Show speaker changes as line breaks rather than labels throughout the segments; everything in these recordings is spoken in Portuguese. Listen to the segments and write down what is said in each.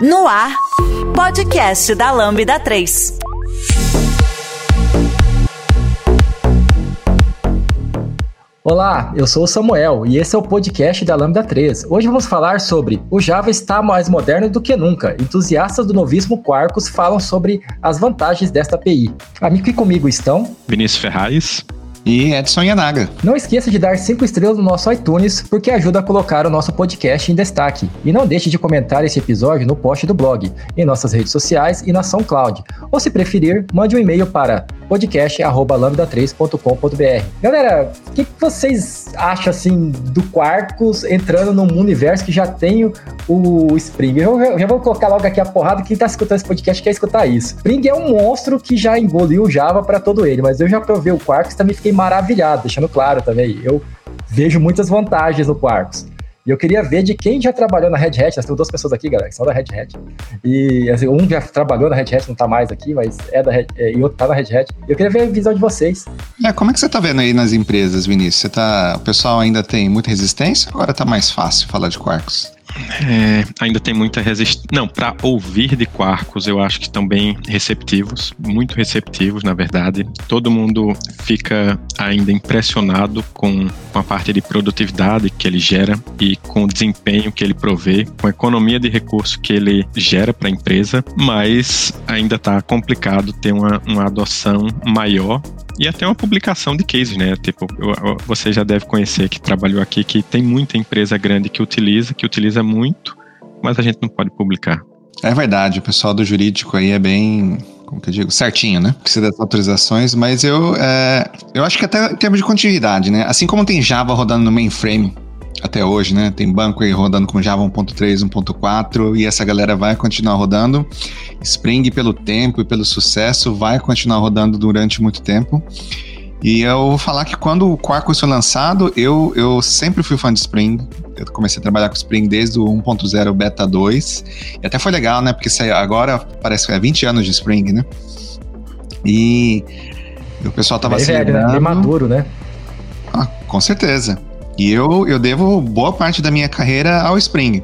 No ar, podcast da Lambda 3.
Olá, eu sou o Samuel e esse é o podcast da Lambda 3. Hoje vamos falar sobre o Java está mais moderno do que nunca. Entusiastas do novíssimo Quarkus falam sobre as vantagens desta API. Aqui comigo estão
Vinícius Ferraz
e Edson Yanaga.
Não esqueça de dar 5 estrelas no nosso iTunes, porque ajuda a colocar o nosso podcast em destaque. E não deixe de comentar esse episódio no post do blog, em nossas redes sociais e na SoundCloud. Ou se preferir, mande um e-mail para podcast@lambda3.com.br. Galera, o que, vocês acham assim do Quarkus entrando num universo que já tem o Spring? Eu já vou colocar logo aqui a porrada quem está escutando esse podcast quer escutar isso. Spring é um monstro que já engoliu o Java para todo ele, mas eu já provei o Quarkus também fiquei maravilhado, deixando claro também. Eu vejo muitas vantagens no Quarkus. E eu queria ver de quem já trabalhou na Red Hat. Nós temos duas pessoas aqui, galera, que são da Red Hat. E assim, um já trabalhou na Red Hat, não tá mais aqui, mas é da Red, é, e outro tá na Red Hat. Eu queria ver a visão de vocês.
É, como é que você tá vendo aí nas empresas, Vinícius? Você tá, o pessoal ainda tem muita resistência? Agora tá mais fácil falar de Quarkus?
É, ainda tem muita resistência. Não, para ouvir de Quarkus, eu acho que estão bem receptivos, muito receptivos, na verdade. Todo mundo fica ainda impressionado com, com a parte de produtividade que ele gera e com o desempenho que ele provê, com a economia de recurso que ele gera para a empresa, mas ainda está complicado ter uma, uma adoção maior e até uma publicação de cases, né? Tipo, você já deve conhecer que trabalhou aqui que tem muita empresa grande que utiliza, que utiliza muito, mas a gente não pode publicar.
É verdade, o pessoal do jurídico aí é bem, como que eu digo, certinho, né? Precisa das autorizações, mas eu, é, eu acho que até em termos de continuidade, né? Assim como tem Java rodando no mainframe, até hoje, né? Tem banco aí rodando com Java 1.3, 1.4 e essa galera vai continuar rodando. Spring, pelo tempo e pelo sucesso, vai continuar rodando durante muito tempo. E eu vou falar que quando o Quarkus foi lançado, eu, eu sempre fui fã de Spring. Eu comecei a trabalhar com Spring desde o 1.0 Beta 2. E até foi legal, né? Porque agora parece que é 20 anos de Spring, né? E o pessoal tava
é velho, né? maduro, né?
Ah, com certeza. E eu, eu devo boa parte da minha carreira ao Spring.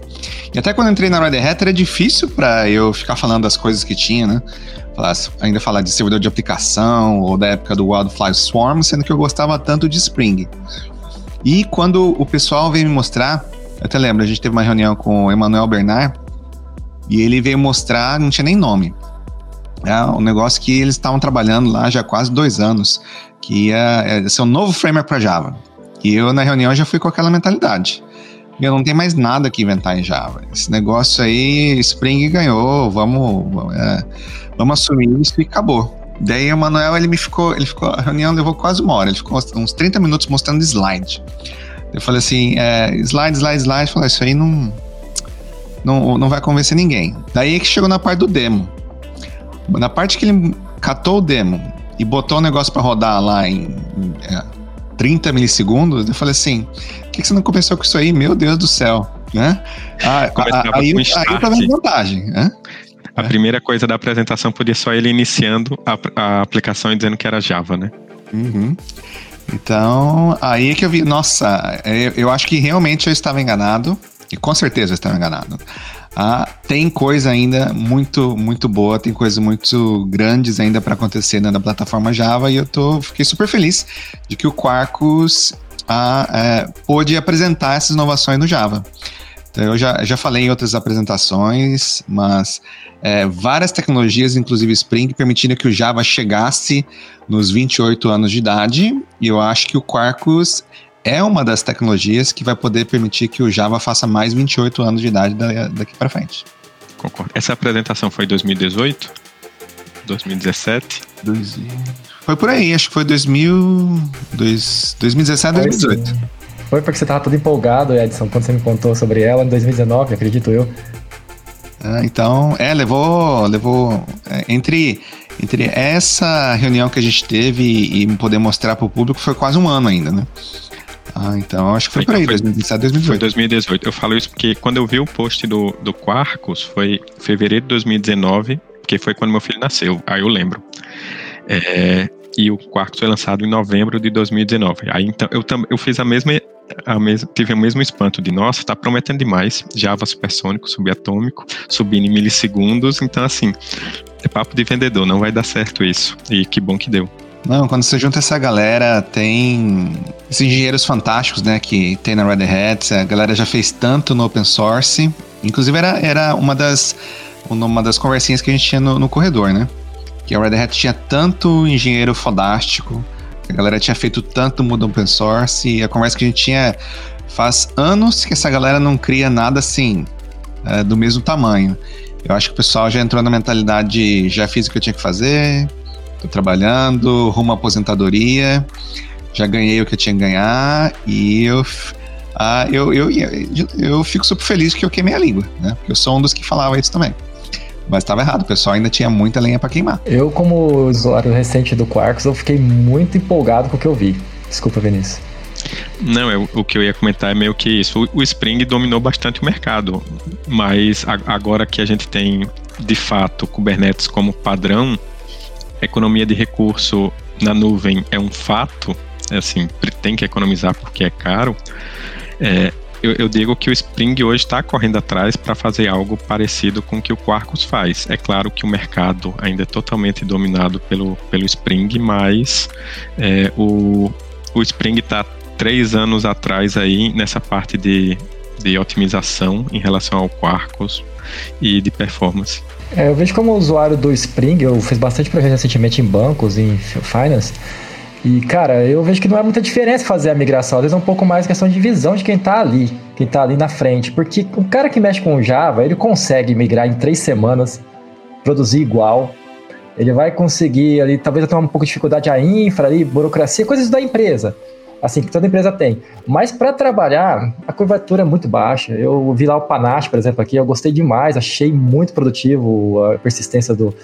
E até quando entrei na Red Hat era difícil para eu ficar falando das coisas que tinha, né? Falar, ainda falar de servidor de aplicação ou da época do Wildfire Swarm, sendo que eu gostava tanto de Spring. E quando o pessoal veio me mostrar, eu até lembro, a gente teve uma reunião com o Emmanuel Bernard e ele veio mostrar, não tinha nem nome. É um negócio que eles estavam trabalhando lá já há quase dois anos, que ia, ia ser um novo framework para Java. E eu, na reunião, já fui com aquela mentalidade. Eu não tem mais nada que inventar em Java. Esse negócio aí, Spring ganhou, vamos, é, vamos assumir isso e acabou. Daí o Manuel, ele me ficou, ele ficou, a reunião levou quase uma hora, ele ficou uns 30 minutos mostrando slide. Eu falei assim, é, slide, slide, slide, eu falei, isso aí não, não, não vai convencer ninguém. Daí é que chegou na parte do demo. Na parte que ele catou o demo e botou o negócio para rodar lá em, em é, 30 milissegundos, eu falei assim, por que, que você não começou com isso aí? Meu Deus do céu, né? Ah, aí, aí, aí tá vendo vantagem, né?
A é. primeira coisa da apresentação podia só ele iniciando a, a aplicação e dizendo que era Java, né?
Uhum. Então, aí é que eu vi, nossa, eu, é, eu acho que realmente eu estava enganado, e com certeza eu estava enganado. Ah, tem coisa ainda muito, muito boa, tem coisas muito grandes ainda para acontecer na plataforma Java e eu tô, fiquei super feliz de que o Quarkus ah, é, pôde apresentar essas inovações no Java. Então, eu já, já falei em outras apresentações, mas é, várias tecnologias, inclusive Spring, permitiram que o Java chegasse nos 28 anos de idade, e eu acho que o Quarkus é uma das tecnologias que vai poder permitir que o Java faça mais 28 anos de idade daqui para frente.
Concordo. Essa apresentação foi em 2018? 2017?
Foi por aí, acho que foi 2000, 2017, 2018.
Foi porque você estava todo empolgado, Edson, quando você me contou sobre ela em 2019, acredito eu.
Ah, então, é, levou, levou é, entre entre essa reunião que a gente teve e poder mostrar para o público foi quase um ano ainda, né? Ah, então acho que foi, por aí, 2017, 2018.
Foi 2018. Eu falo isso porque quando eu vi o post do, do Quarkus, foi fevereiro de 2019, que foi quando meu filho nasceu. Aí eu lembro. É, e o Quarkus foi lançado em novembro de 2019. Aí então eu, eu fiz a mesma mes tive o mesmo espanto de, nossa, tá prometendo demais. Java supersônico, subatômico, subindo em milissegundos. Então, assim, é papo de vendedor, não vai dar certo isso. E que bom que deu.
Não, quando você junta essa galera, tem esses engenheiros fantásticos, né, que tem na Red Hat. A galera já fez tanto no open source. Inclusive, era, era uma das uma das conversinhas que a gente tinha no, no corredor, né? Que a Red Hat tinha tanto engenheiro fodástico, a galera tinha feito tanto mundo open source, e a conversa que a gente tinha faz anos que essa galera não cria nada assim, é, do mesmo tamanho. Eu acho que o pessoal já entrou na mentalidade de já fiz o que eu tinha que fazer, tô trabalhando, rumo à aposentadoria, já ganhei o que eu tinha que ganhar, e eu ah, eu, eu, eu, eu, fico super feliz que eu queimei a língua, né? Porque eu sou um dos que falava isso também. Mas estava errado, o pessoal ainda tinha muita lenha para queimar.
Eu, como usuário recente do Quarks, eu fiquei muito empolgado com o que eu vi. Desculpa, Vinícius.
Não, eu, o que eu ia comentar é meio que isso. O, o Spring dominou bastante o mercado, mas a, agora que a gente tem, de fato, Kubernetes como padrão, economia de recurso na nuvem é um fato, é assim, tem que economizar porque é caro. É, eu, eu, digo que o Spring hoje está correndo atrás para fazer algo parecido com o que o Quarkus faz. É claro que o mercado ainda é totalmente dominado pelo, pelo Spring, mas é, o, o Spring está três anos atrás aí nessa parte de, de otimização em relação ao Quarkus e de performance.
É, eu vejo como usuário do Spring, eu fiz bastante projeto recentemente em bancos, em finance, e, cara, eu vejo que não é muita diferença fazer a migração. Às vezes é um pouco mais questão de visão de quem tá ali, quem tá ali na frente. Porque o cara que mexe com Java, ele consegue migrar em três semanas, produzir igual. Ele vai conseguir ali, talvez ter um pouco de dificuldade a infra ali, burocracia, coisas da empresa. Assim, que toda empresa tem. Mas para trabalhar, a curvatura é muito baixa. Eu vi lá o Panache, por exemplo, aqui, eu gostei demais, achei muito produtivo a persistência do,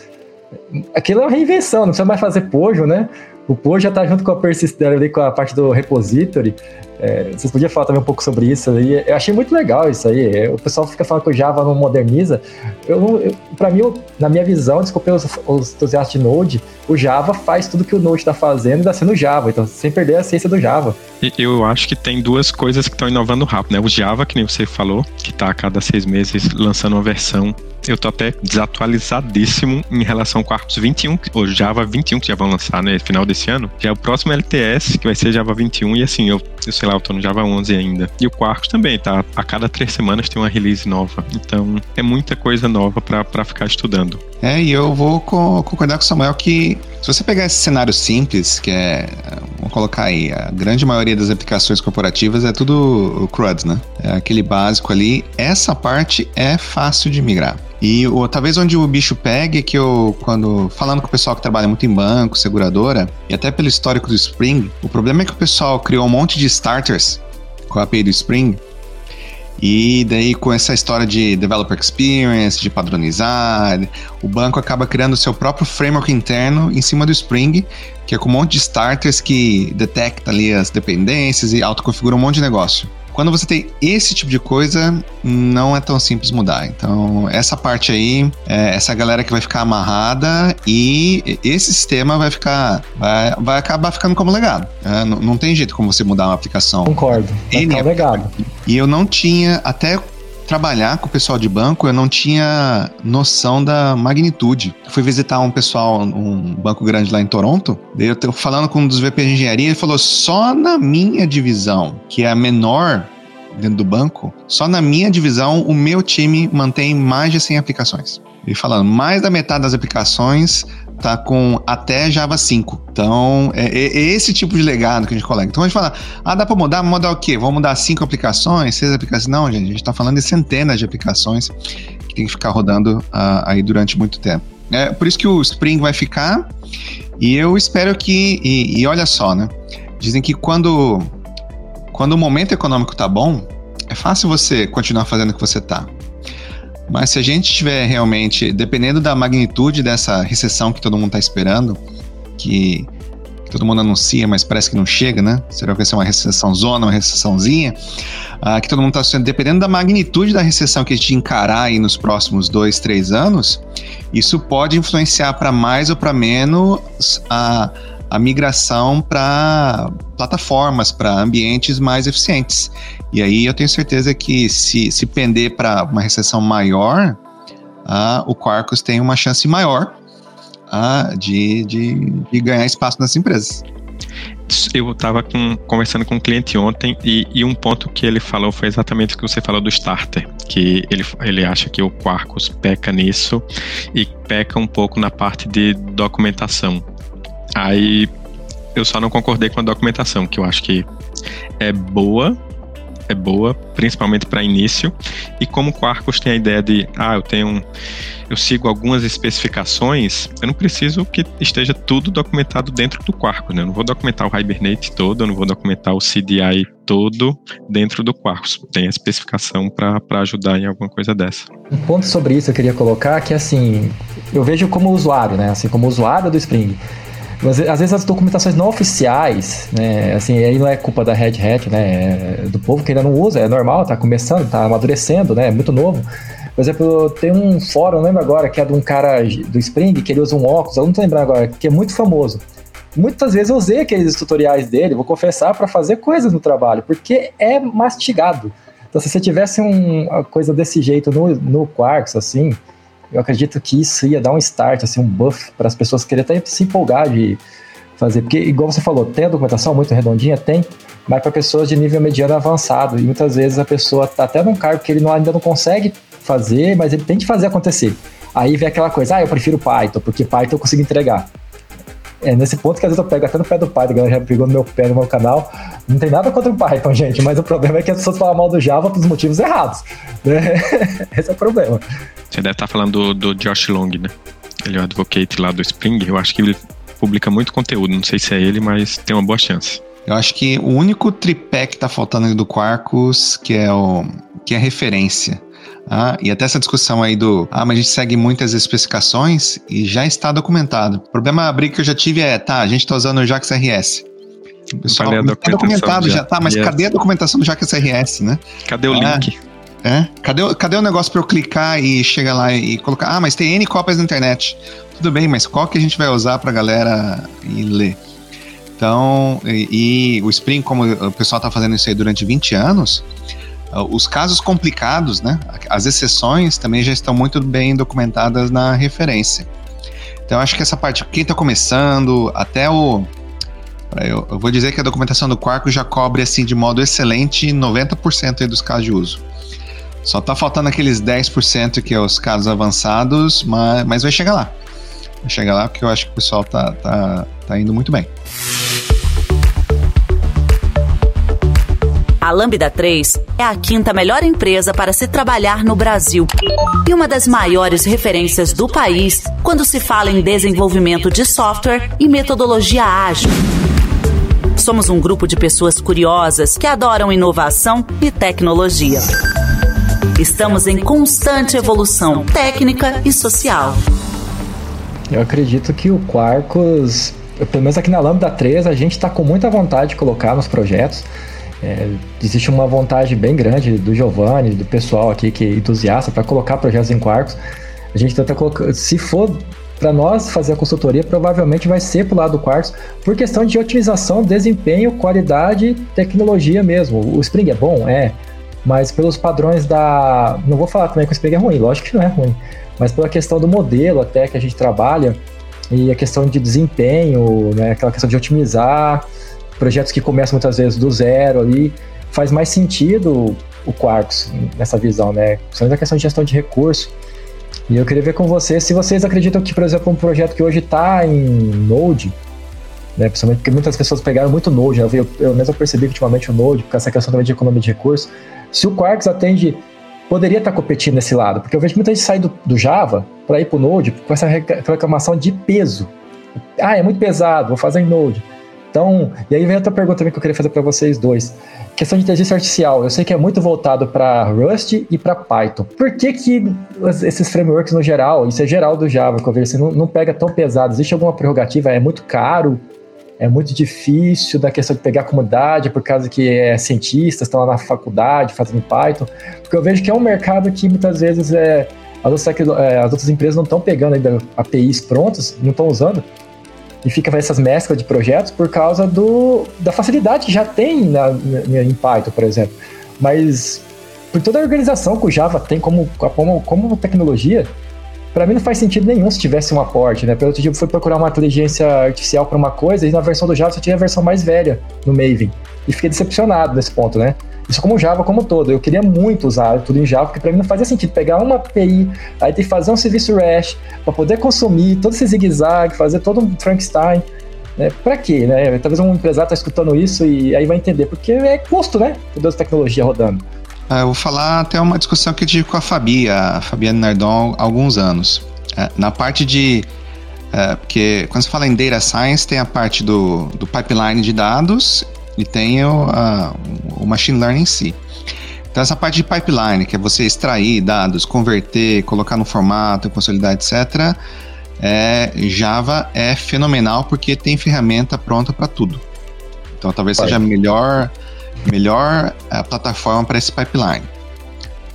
aquilo é uma reinvenção, não precisa mais fazer pojo, né? O Poe já está junto com a persistência, com a parte do repository. É, vocês podiam falar também um pouco sobre isso aí. Eu achei muito legal isso aí. É, o pessoal fica falando que o Java não moderniza. Eu, eu para mim, na minha visão, desculpe os, os entusiastas de Node, o Java faz tudo que o Node está fazendo e está sendo Java. Então, sem perder a essência do Java.
Eu acho que tem duas coisas que estão inovando rápido, né? O Java, que nem você falou, que está a cada seis meses lançando uma versão eu tô até desatualizadíssimo em relação ao Quarkus 21, ou Java 21 que já vão lançar, né, final desse ano. Já é o próximo LTS, que vai ser Java 21, e assim, eu, eu sei lá, eu tô no Java 11 ainda. E o Quarkus também, tá? A cada três semanas tem uma release nova. Então, é muita coisa nova para ficar estudando.
É, e eu vou co concordar com o Samuel que se você pegar esse cenário simples, que é, vamos colocar aí, a grande maioria das aplicações corporativas é tudo CRUD, né? É aquele básico ali, essa parte é fácil de migrar. E o, talvez onde o bicho pegue, que eu, quando falando com o pessoal que trabalha muito em banco, seguradora, e até pelo histórico do Spring, o problema é que o pessoal criou um monte de starters com a API do Spring, e daí, com essa história de developer experience, de padronizar, o banco acaba criando seu próprio framework interno em cima do Spring, que é com um monte de starters que detecta ali as dependências e autoconfigura um monte de negócio. Quando você tem esse tipo de coisa, não é tão simples mudar. Então, essa parte aí, é essa galera que vai ficar amarrada e esse sistema vai ficar, vai, vai acabar ficando como legado. É, não, não, tem jeito como você mudar uma aplicação.
Concordo. Vai ficar legado.
E eu não tinha, até trabalhar com o pessoal de banco, eu não tinha noção da magnitude. Eu fui visitar um pessoal, um banco grande lá em Toronto, daí eu tô falando com um dos VP de engenharia, ele falou: só na minha divisão, que é a menor dentro do banco, só na minha divisão o meu time mantém mais de 100 aplicações. E falando, mais da metade das aplicações tá com até Java 5. Então, é, é, é, esse tipo de legado que a gente colega. Então, a gente fala, ah, dá para mudar? Mudar o quê? Vamos mudar cinco aplicações, seis aplicações? Não, gente, a gente está falando de centenas de aplicações que tem que ficar rodando uh, aí durante muito tempo. É por isso que o Spring vai ficar, e eu espero que, e, e olha só, né? Dizem que quando, quando o momento econômico tá bom, é fácil você continuar fazendo o que você tá. Mas se a gente tiver realmente, dependendo da magnitude dessa recessão que todo mundo está esperando, que, todo mundo anuncia, mas parece que não chega, né? Será que vai ser uma recessão zona, uma recessãozinha? Ah, que todo mundo está sendo, dependendo da magnitude da recessão que a gente encarar aí nos próximos dois, três anos, isso pode influenciar para mais ou para menos a, a migração para plataformas, para ambientes mais eficientes. E aí eu tenho certeza que se, se pender para uma recessão maior, ah, o Quarkus tem uma chance maior ah, de, de, de ganhar espaço nas empresas
eu estava conversando com um cliente ontem e, e, um ponto que ele falou foi exatamente o que você falou do starter, que ele, ele acha que o Quarkus peca nisso e peca um pouco na parte de documentação. Aí eu só não concordei com a documentação, que eu acho que é boa, é boa, principalmente para início. E como o Quarkus tem a ideia de, ah, eu tenho eu sigo algumas especificações, eu não preciso que esteja tudo documentado dentro do Quarkus, né? Eu não vou documentar o Hibernate todo, eu não vou documentar o CDI todo dentro do Quarkus. Tem a especificação para ajudar em alguma coisa dessa.
Um ponto sobre isso eu queria colocar que assim, eu vejo como usuário, né? Assim, como usuário do Spring. Às vezes as documentações não oficiais, né, assim, aí não é culpa da Red Hat, né, é do povo que ainda não usa, é normal, tá começando, tá amadurecendo, né, é muito novo. Por exemplo, tem um fórum, lembro agora, que é de um cara do Spring, que ele usa um óculos, eu não tô lembrando agora, que é muito famoso. Muitas vezes eu usei aqueles tutoriais dele, vou confessar, para fazer coisas no trabalho, porque é mastigado. Então, se você tivesse um, uma coisa desse jeito no, no Quarks, assim, eu acredito que isso ia dar um start, assim, um buff para as pessoas quererem até se empolgar de fazer. Porque, igual você falou, tem a documentação muito redondinha? Tem, mas para pessoas de nível mediano avançado. E muitas vezes a pessoa está até num cargo que ele não, ainda não consegue fazer, mas ele tem que fazer acontecer. Aí vem aquela coisa, ah, eu prefiro Python, porque Python eu consigo entregar. É nesse ponto que às vezes eu pego até no pé do Python, a galera já pegou no meu pé no meu canal. Não tem nada contra o Python, gente, mas o problema é que as pessoas falam mal do Java pelos motivos errados. Né? Esse é o problema.
Você deve estar falando do, do Josh Long, né? Ele é o advocate lá do Spring. Eu acho que ele publica muito conteúdo. Não sei se é ele, mas tem uma boa chance.
Eu acho que o único tripé que tá faltando do Quarkus, que é o que é referência. Ah, e até essa discussão aí do, ah, mas a gente segue muitas especificações e já está documentado. O problema, a briga que eu já tive é, tá, a gente está usando o JAX RS. Pessoal, é documentado já, tá, mas yes. cadê a documentação do JAX RS, né?
Cadê o ah, link?
É? Cadê, cadê o negócio para eu clicar e chegar lá e colocar, ah, mas tem N cópias na internet. Tudo bem, mas qual que a gente vai usar para a galera ir ler? Então, e, e, o Spring, como o pessoal está fazendo isso aí durante 20 anos, os casos complicados, né, as exceções também já estão muito bem documentadas na referência. Então, acho que essa parte, quem está começando, até o. Eu, eu, vou dizer que a documentação do Quark já cobre, assim, de modo excelente 90% dos casos de uso. Só está faltando aqueles 10% que é os casos avançados, mas, mas vai chegar lá. Vai chegar lá porque eu acho que o pessoal tá, tá, tá indo muito bem.
A Lambda 3 é a quinta melhor empresa para se trabalhar no Brasil e uma das maiores referências do país quando se fala em desenvolvimento de software e metodologia ágil. Somos um grupo de pessoas curiosas que adoram inovação e tecnologia. Estamos em constante evolução técnica e social.
Eu acredito que o Quarkus, pelo menos aqui na Lambda 3, a gente está com muita vontade de colocar nos projetos. É, existe uma vontade bem grande do Giovanni, do pessoal aqui que é entusiasta para colocar projetos em Quarkus. A gente tenta colocar, se for para nós fazer a consultoria, provavelmente vai ser para o lado do Quarkus, por questão de otimização, desempenho, qualidade, tecnologia mesmo. O Spring é bom? É. Mas pelos padrões da. Não vou falar também que o Spring é ruim, lógico que não é ruim. Mas pela questão do modelo até que a gente trabalha e a questão de desempenho, né, aquela questão de otimizar projetos que começam muitas vezes do zero ali, faz mais sentido o Quarks nessa visão, né? Principalmente a questão de gestão de recurso. E eu queria ver com vocês se vocês acreditam que, por exemplo, um projeto que hoje está em Node, né, principalmente porque muitas pessoas pegaram muito Node, né? eu, eu mesmo percebi que ultimamente o Node, por essa questão também de economia de recursos, se o Quarks atende, poderia estar tá competindo nesse lado, porque eu vejo muita gente sair do, do Java para ir para o Node com essa reclamação de peso. Ah, é muito pesado, vou fazer em Node. Então, e aí vem outra pergunta também que eu queria fazer para vocês dois. Questão de inteligência artificial, eu sei que é muito voltado para Rust e para Python. Por que que esses frameworks no geral, isso é geral do Java, que eu vejo assim, não, não pega tão pesado? Existe alguma prerrogativa? É muito caro? É muito difícil da questão de pegar a comunidade, por causa que é cientistas estão lá na faculdade fazendo Python? Porque eu vejo que é um mercado que muitas vezes é, as, outras, é, as outras empresas não estão pegando ainda APIs prontas, não estão usando, e fica fazendo essas mesclas de projetos por causa do, da facilidade que já tem na, na, em Python, por exemplo. Mas por toda a organização que o Java tem como, como, como tecnologia, para mim não faz sentido nenhum se tivesse um aporte, né? Pelo outro dia eu fui procurar uma inteligência artificial para uma coisa e na versão do Java só tinha a versão mais velha no Maven. E fiquei decepcionado nesse ponto, né? Isso como Java como todo. Eu queria muito usar tudo em Java, porque para mim não fazia sentido pegar uma API, aí ter que fazer um serviço REST para poder consumir todo esse zigue-zague, fazer todo um Frankenstein. Né? Para quê? Né? Talvez um empresário tá escutando isso e aí vai entender, porque é custo, né? Toda essa tecnologia rodando.
Ah, eu vou falar até uma discussão que eu tive com a Fabi, a Fabiana Nardon, há alguns anos. É, na parte de. É, porque quando você fala em data science, tem a parte do, do pipeline de dados e tem o, a, o machine learning em si. Então, essa parte de pipeline, que é você extrair dados, converter, colocar no formato, consolidar, etc., é, Java é fenomenal porque tem ferramenta pronta para tudo. Então, talvez Vai. seja a melhor, melhor a plataforma para esse pipeline.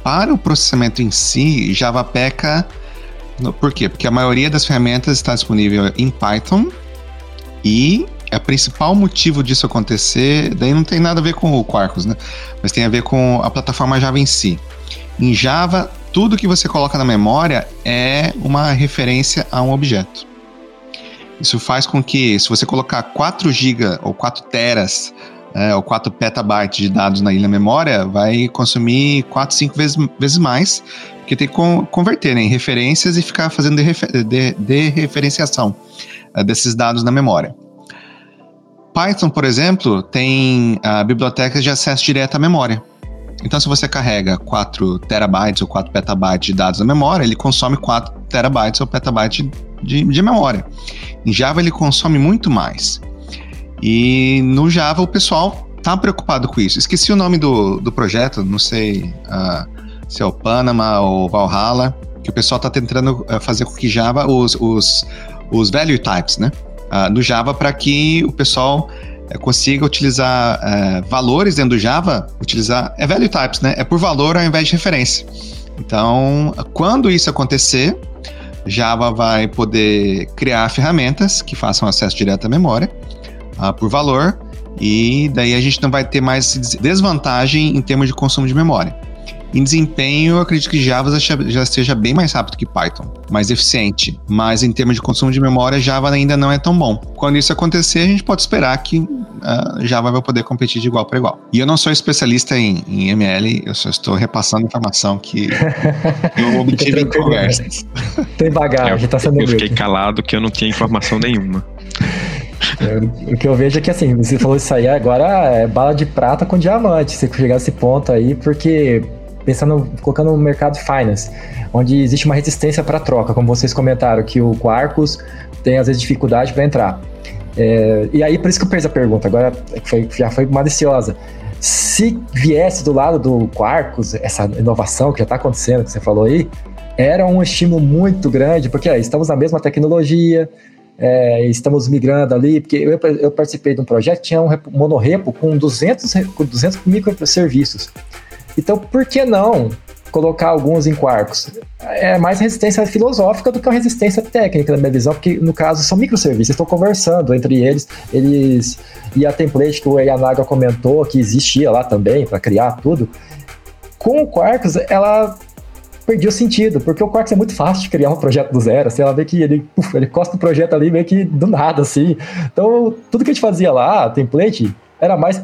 Para o processamento em si, Java peca. Por quê? Porque a maioria das ferramentas está disponível em Python e é o principal motivo disso acontecer, daí não tem nada a ver com o Quarkus, né? Mas tem a ver com a plataforma Java em si. Em Java, tudo que você coloca na memória é uma referência a um objeto. Isso faz com que, se você colocar 4 GB ou 4 teras é, ou 4 petabytes de dados na ilha memória, vai consumir 4, 5 vezes, vezes mais, porque tem que converter né, em referências e ficar fazendo de, de, de referenciação é, desses dados na memória. Python, por exemplo, tem a biblioteca de acesso direto à memória. Então, se você carrega 4 terabytes ou 4 petabytes de dados na memória, ele consome 4 terabytes ou petabytes de, de memória. Em Java, ele consome muito mais. E no Java, o pessoal tá preocupado com isso. Esqueci o nome do, do projeto, não sei uh, se é o Panama ou Valhalla, que o pessoal tá tentando uh, fazer com que Java, os, os, os value types, né? Uh, no Java para que o pessoal uh, consiga utilizar uh, valores dentro do Java, utilizar é value types, né? É por valor ao invés de referência. Então, quando isso acontecer, Java vai poder criar ferramentas que façam acesso direto à memória uh, por valor e daí a gente não vai ter mais desvantagem em termos de consumo de memória. Em desempenho, eu acredito que Java já esteja bem mais rápido que Python, mais eficiente. Mas em termos de consumo de memória, Java ainda não é tão bom. Quando isso acontecer, a gente pode esperar que uh, Java vai poder competir de igual para igual. E eu não sou especialista em, em ML, eu só estou repassando informação que eu obtive em conversas.
Tem bagagem, está sendo
Eu fiquei calado que eu não tinha informação nenhuma.
o que eu vejo é que assim, você falou isso aí, agora é bala de prata com diamante, você chegar a esse ponto aí, porque pensando, colocando no mercado finance, onde existe uma resistência para troca, como vocês comentaram, que o Quarkus tem às vezes dificuldade para entrar. É, e aí, por isso que eu fiz a pergunta, agora foi, já foi maliciosa. Se viesse do lado do Quarkus, essa inovação que já está acontecendo, que você falou aí, era um estímulo muito grande, porque ó, estamos na mesma tecnologia, é, estamos migrando ali, porque eu, eu, participei de um projeto tinha um monorepo com 200, com 200 microserviços. Então, por que não colocar alguns em quarks? É mais resistência filosófica do que uma resistência técnica, na minha visão, porque no caso são microserviços, estão conversando entre eles, eles e a template que o Yanaga comentou que existia lá também para criar tudo. Com o Quarks, ela perdeu sentido, porque o Quarks é muito fácil de criar um projeto do zero. Assim, ela vê que ele, uf, ele costa o projeto ali meio que do nada, assim. Então, tudo que a gente fazia lá, template, era mais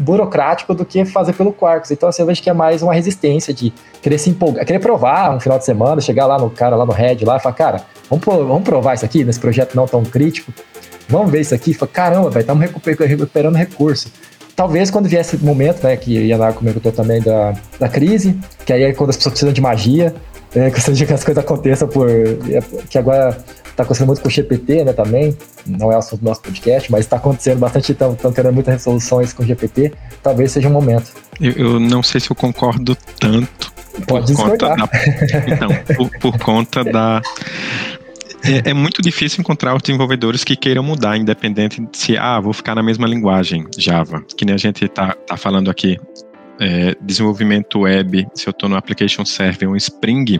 burocrático do que fazer pelo Quarks. Então, assim, eu vejo que é mais uma resistência de querer se empolgar, querer provar um final de semana, chegar lá no cara, lá no Red, lá e falar, cara, vamos, vamos provar isso aqui nesse projeto não tão crítico. Vamos ver isso aqui. Fala, caramba, velho, estamos recuperando recurso. Talvez quando vier esse momento, né, que Yanago comentou também da, da crise, que aí é quando as pessoas precisam de magia, é, questão de que as coisas aconteçam por. É, que agora está acontecendo muito com o GPT, né, também. Não é o assunto do nosso podcast, mas está acontecendo bastante, estão tendo muitas resoluções com o GPT. Talvez seja um momento.
Eu, eu não sei se eu concordo tanto.
Pode por conta da,
Então, por, por conta da. É, é, muito difícil encontrar os desenvolvedores que queiram mudar, independente de se, ah, vou ficar na mesma linguagem, Java, que nem a gente está tá falando aqui. É, desenvolvimento web, se eu estou no Application Server, um Spring,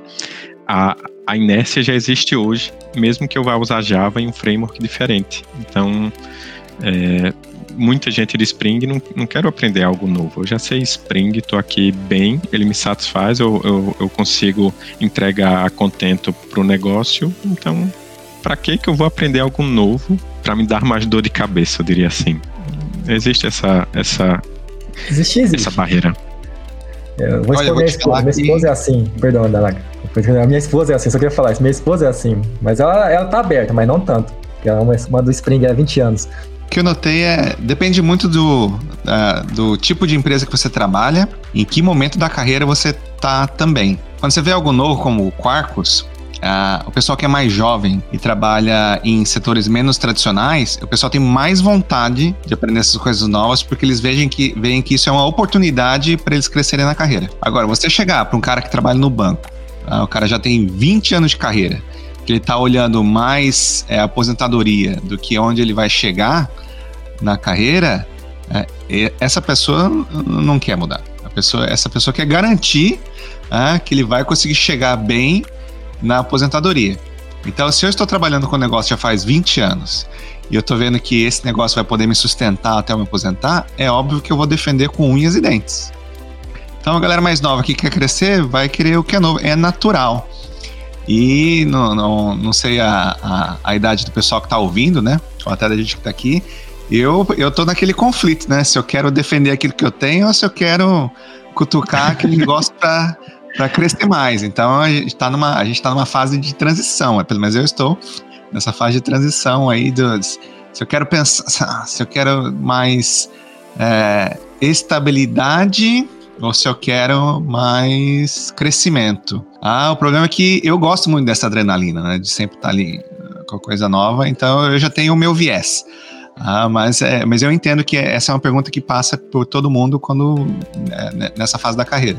a, a inércia já existe hoje, mesmo que eu vá usar Java em um framework diferente. Então, é, muita gente de Spring não, não quero aprender algo novo. Eu já sei Spring, estou aqui bem, ele me satisfaz, eu, eu, eu consigo entregar a contento para o negócio. Então, para que que eu vou aprender algo novo para me dar mais dor de cabeça, eu diria assim. Existe essa essa
existe, existe.
essa barreira.
Eu vou Olha, minha, esposa, minha esposa é assim, perdão, Dalaga. A minha esposa é assim, só queria falar isso. Minha esposa é assim, mas ela, ela tá aberta, mas não tanto. Ela é uma, uma do Spring há 20 anos.
O que eu notei é, depende muito do, uh, do tipo de empresa que você trabalha, em que momento da carreira você tá também. Quando você vê algo novo como o Quarkus, Uh, o pessoal que é mais jovem e trabalha em setores menos tradicionais, o pessoal tem mais vontade de aprender essas coisas novas porque eles veem que, veem que isso é uma oportunidade para eles crescerem na carreira. Agora, você chegar para um cara que trabalha no banco, uh, o cara já tem 20 anos de carreira, que ele está olhando mais é, aposentadoria do que onde ele vai chegar na carreira, é, essa pessoa não quer mudar. A pessoa, essa pessoa quer garantir uh, que ele vai conseguir chegar bem na aposentadoria. Então, se eu estou trabalhando com o negócio já faz 20 anos e eu estou vendo que esse negócio vai poder me sustentar até eu me aposentar, é óbvio que eu vou defender com unhas e dentes. Então, a galera mais nova que quer crescer vai querer o que é novo, é natural. E não, não, não sei a, a, a idade do pessoal que está ouvindo, né? Ou até da gente que está aqui. Eu, eu tô naquele conflito, né? Se eu quero defender aquilo que eu tenho ou se eu quero cutucar aquele negócio para para crescer mais. Então a gente está numa, a gente tá numa fase de transição, é, pelo menos eu estou nessa fase de transição aí dos. Se eu quero pensar, se eu quero mais é, estabilidade ou se eu quero mais crescimento. Ah, o problema é que eu gosto muito dessa adrenalina, né? De sempre estar tá ali uh, com coisa nova, então eu já tenho o meu viés. Ah, mas, é, mas eu entendo que essa é uma pergunta que passa por todo mundo quando é, nessa fase da carreira.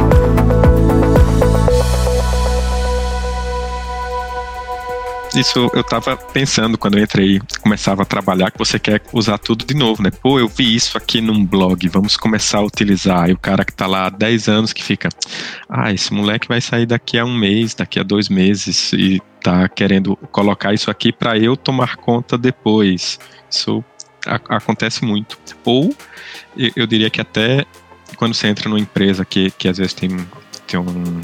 Isso eu tava pensando quando eu entrei, começava a trabalhar, que você quer usar tudo de novo, né? Pô, eu vi isso aqui num blog, vamos começar a utilizar. E o cara que tá lá há 10 anos que fica, ah, esse moleque vai sair daqui a um mês, daqui a dois meses, e tá querendo colocar isso aqui para eu tomar conta depois. Isso a, acontece muito. Ou eu diria que até quando você entra numa empresa que, que às vezes tem, tem um,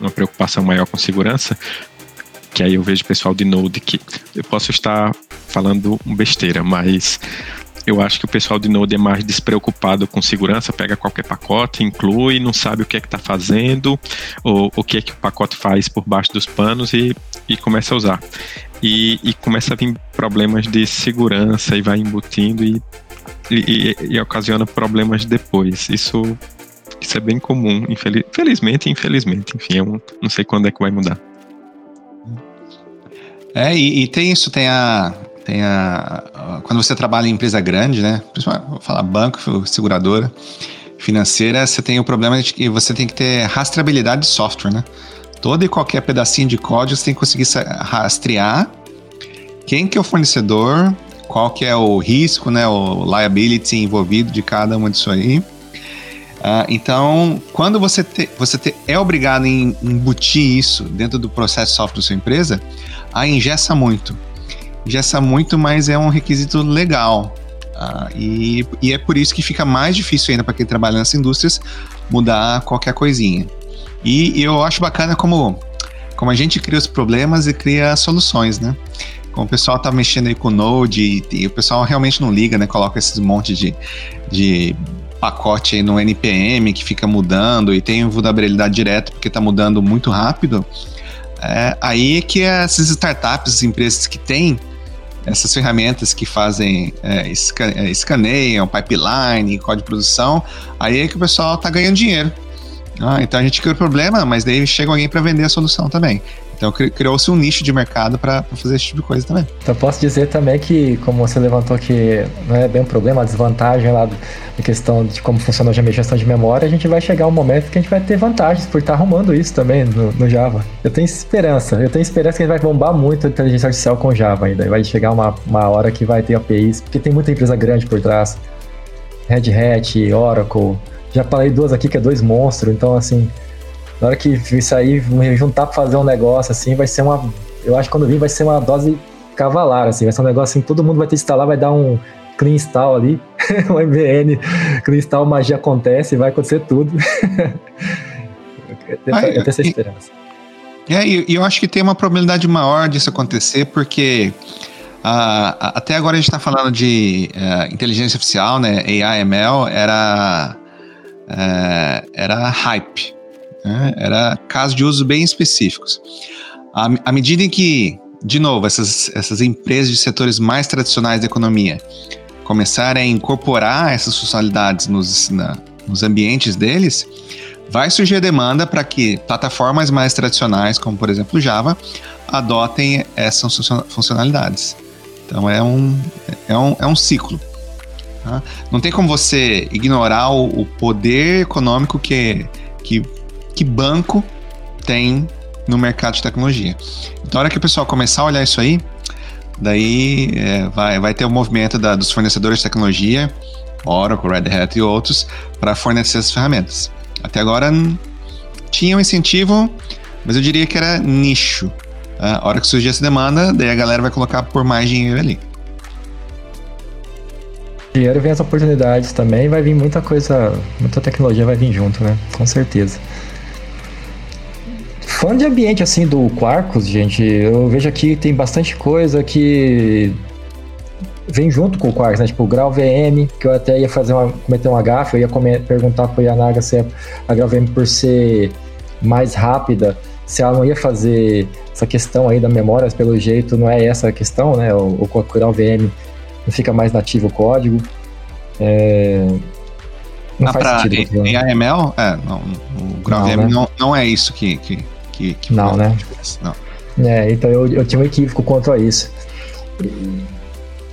uma preocupação maior com segurança, que aí eu vejo pessoal de Node que eu posso estar falando besteira, mas eu acho que o pessoal de Node é mais despreocupado com segurança, pega qualquer pacote, inclui, não sabe o que é que está fazendo, ou o que é que o pacote faz por baixo dos panos e, e começa a usar. E, e começa a vir problemas de segurança e vai embutindo e, e, e ocasiona problemas depois. Isso, isso é bem comum, infeliz, felizmente infelizmente. Enfim, eu não sei quando é que vai mudar.
É, e, e, tem isso, tem a. Tem a. Quando você trabalha em empresa grande, né? Principalmente, vou falar banco, seguradora, financeira, você tem o problema de que você tem que ter rastreabilidade de software, né? Todo e qualquer pedacinho de código você tem que conseguir rastrear quem que é o fornecedor, qual que é o risco, né? O liability envolvido de cada uma disso aí. Uh, então, quando você, te, você te, é obrigado em embutir isso dentro do processo software da sua empresa, a ingessa muito. Ingessa muito, mas é um requisito legal. Uh, e, e é por isso que fica mais difícil ainda para quem trabalha nessas indústrias mudar qualquer coisinha. E, e, eu acho bacana como, como a gente cria os problemas e cria soluções, né? Como o pessoal tá mexendo aí com Node e, e o pessoal realmente não liga, né? Coloca esses montes de, de pacote aí no NPM que fica mudando e tem vulnerabilidade direta porque está mudando muito rápido. É, aí é que essas startups, empresas que têm essas ferramentas que fazem, é, é, escaneiam, pipeline, código de produção, aí é que o pessoal está ganhando dinheiro. Ah, então a gente cria o problema, mas daí chega alguém para vender a solução também. Então criou-se um nicho de mercado para fazer esse tipo de coisa também.
Então posso dizer também que, como você levantou que não é bem um problema, a desvantagem lá da questão de como funciona a gestão de memória, a gente vai chegar um momento que a gente vai ter vantagens por estar arrumando isso também no, no Java. Eu tenho esperança, eu tenho esperança que a gente vai bombar muito a inteligência artificial com Java ainda. Vai chegar uma, uma hora que vai ter APIs, porque tem muita empresa grande por trás. Red Hat, Oracle. Já falei duas aqui que é dois monstros, então assim, na hora que isso aí juntar pra fazer um negócio assim, vai ser uma. Eu acho que quando vir vai ser uma dose cavalar, assim, vai ser um negócio assim, todo mundo vai ter que instalar, vai dar um clean install ali, o MVN, clean install, magia acontece, vai acontecer tudo. eu tenho, eu tenho essa esperança.
É, e eu acho que tem uma probabilidade maior disso acontecer, porque uh, até agora a gente está falando de uh, inteligência artificial, né? AI, ML, era, uh, era hype. Né? Era casos de uso bem específicos. À, à medida em que, de novo, essas, essas empresas de setores mais tradicionais da economia começarem a incorporar essas funcionalidades nos, na, nos ambientes deles, vai surgir a demanda para que plataformas mais tradicionais, como por exemplo Java, adotem essas funcionalidades. Então é um, é um, é um ciclo. Tá? Não tem como você ignorar o, o poder econômico que, que que banco tem no mercado de tecnologia. Então, a hora que o pessoal começar a olhar isso aí, daí é, vai, vai ter o um movimento da, dos fornecedores de tecnologia, Oracle, Red Hat e outros, para fornecer essas ferramentas. Até agora tinha um incentivo, mas eu diria que era nicho. A hora que surgir essa demanda, daí a galera vai colocar por mais dinheiro ali.
Dinheiro vem as oportunidades também, vai vir muita coisa, muita tecnologia vai vir junto, né? Com certeza. Fã de ambiente assim do Quarkus, gente, eu vejo aqui tem bastante coisa que vem junto com o Quarkus, né? Tipo o Grau VM, que eu até ia fazer uma, cometer um gafe, eu ia comer, perguntar pro Yanaga se a Grau VM por ser mais rápida, se ela não ia fazer essa questão aí da memória, pelo jeito não é essa a questão, né? O, o Grau VM não fica mais nativo o código. É,
não ah, faz sentido. Em AML, é, não, o Grau VM né? não, não é isso que, que que, que
não, né? Não. É, então eu, eu tinha um equívoco quanto a isso. E,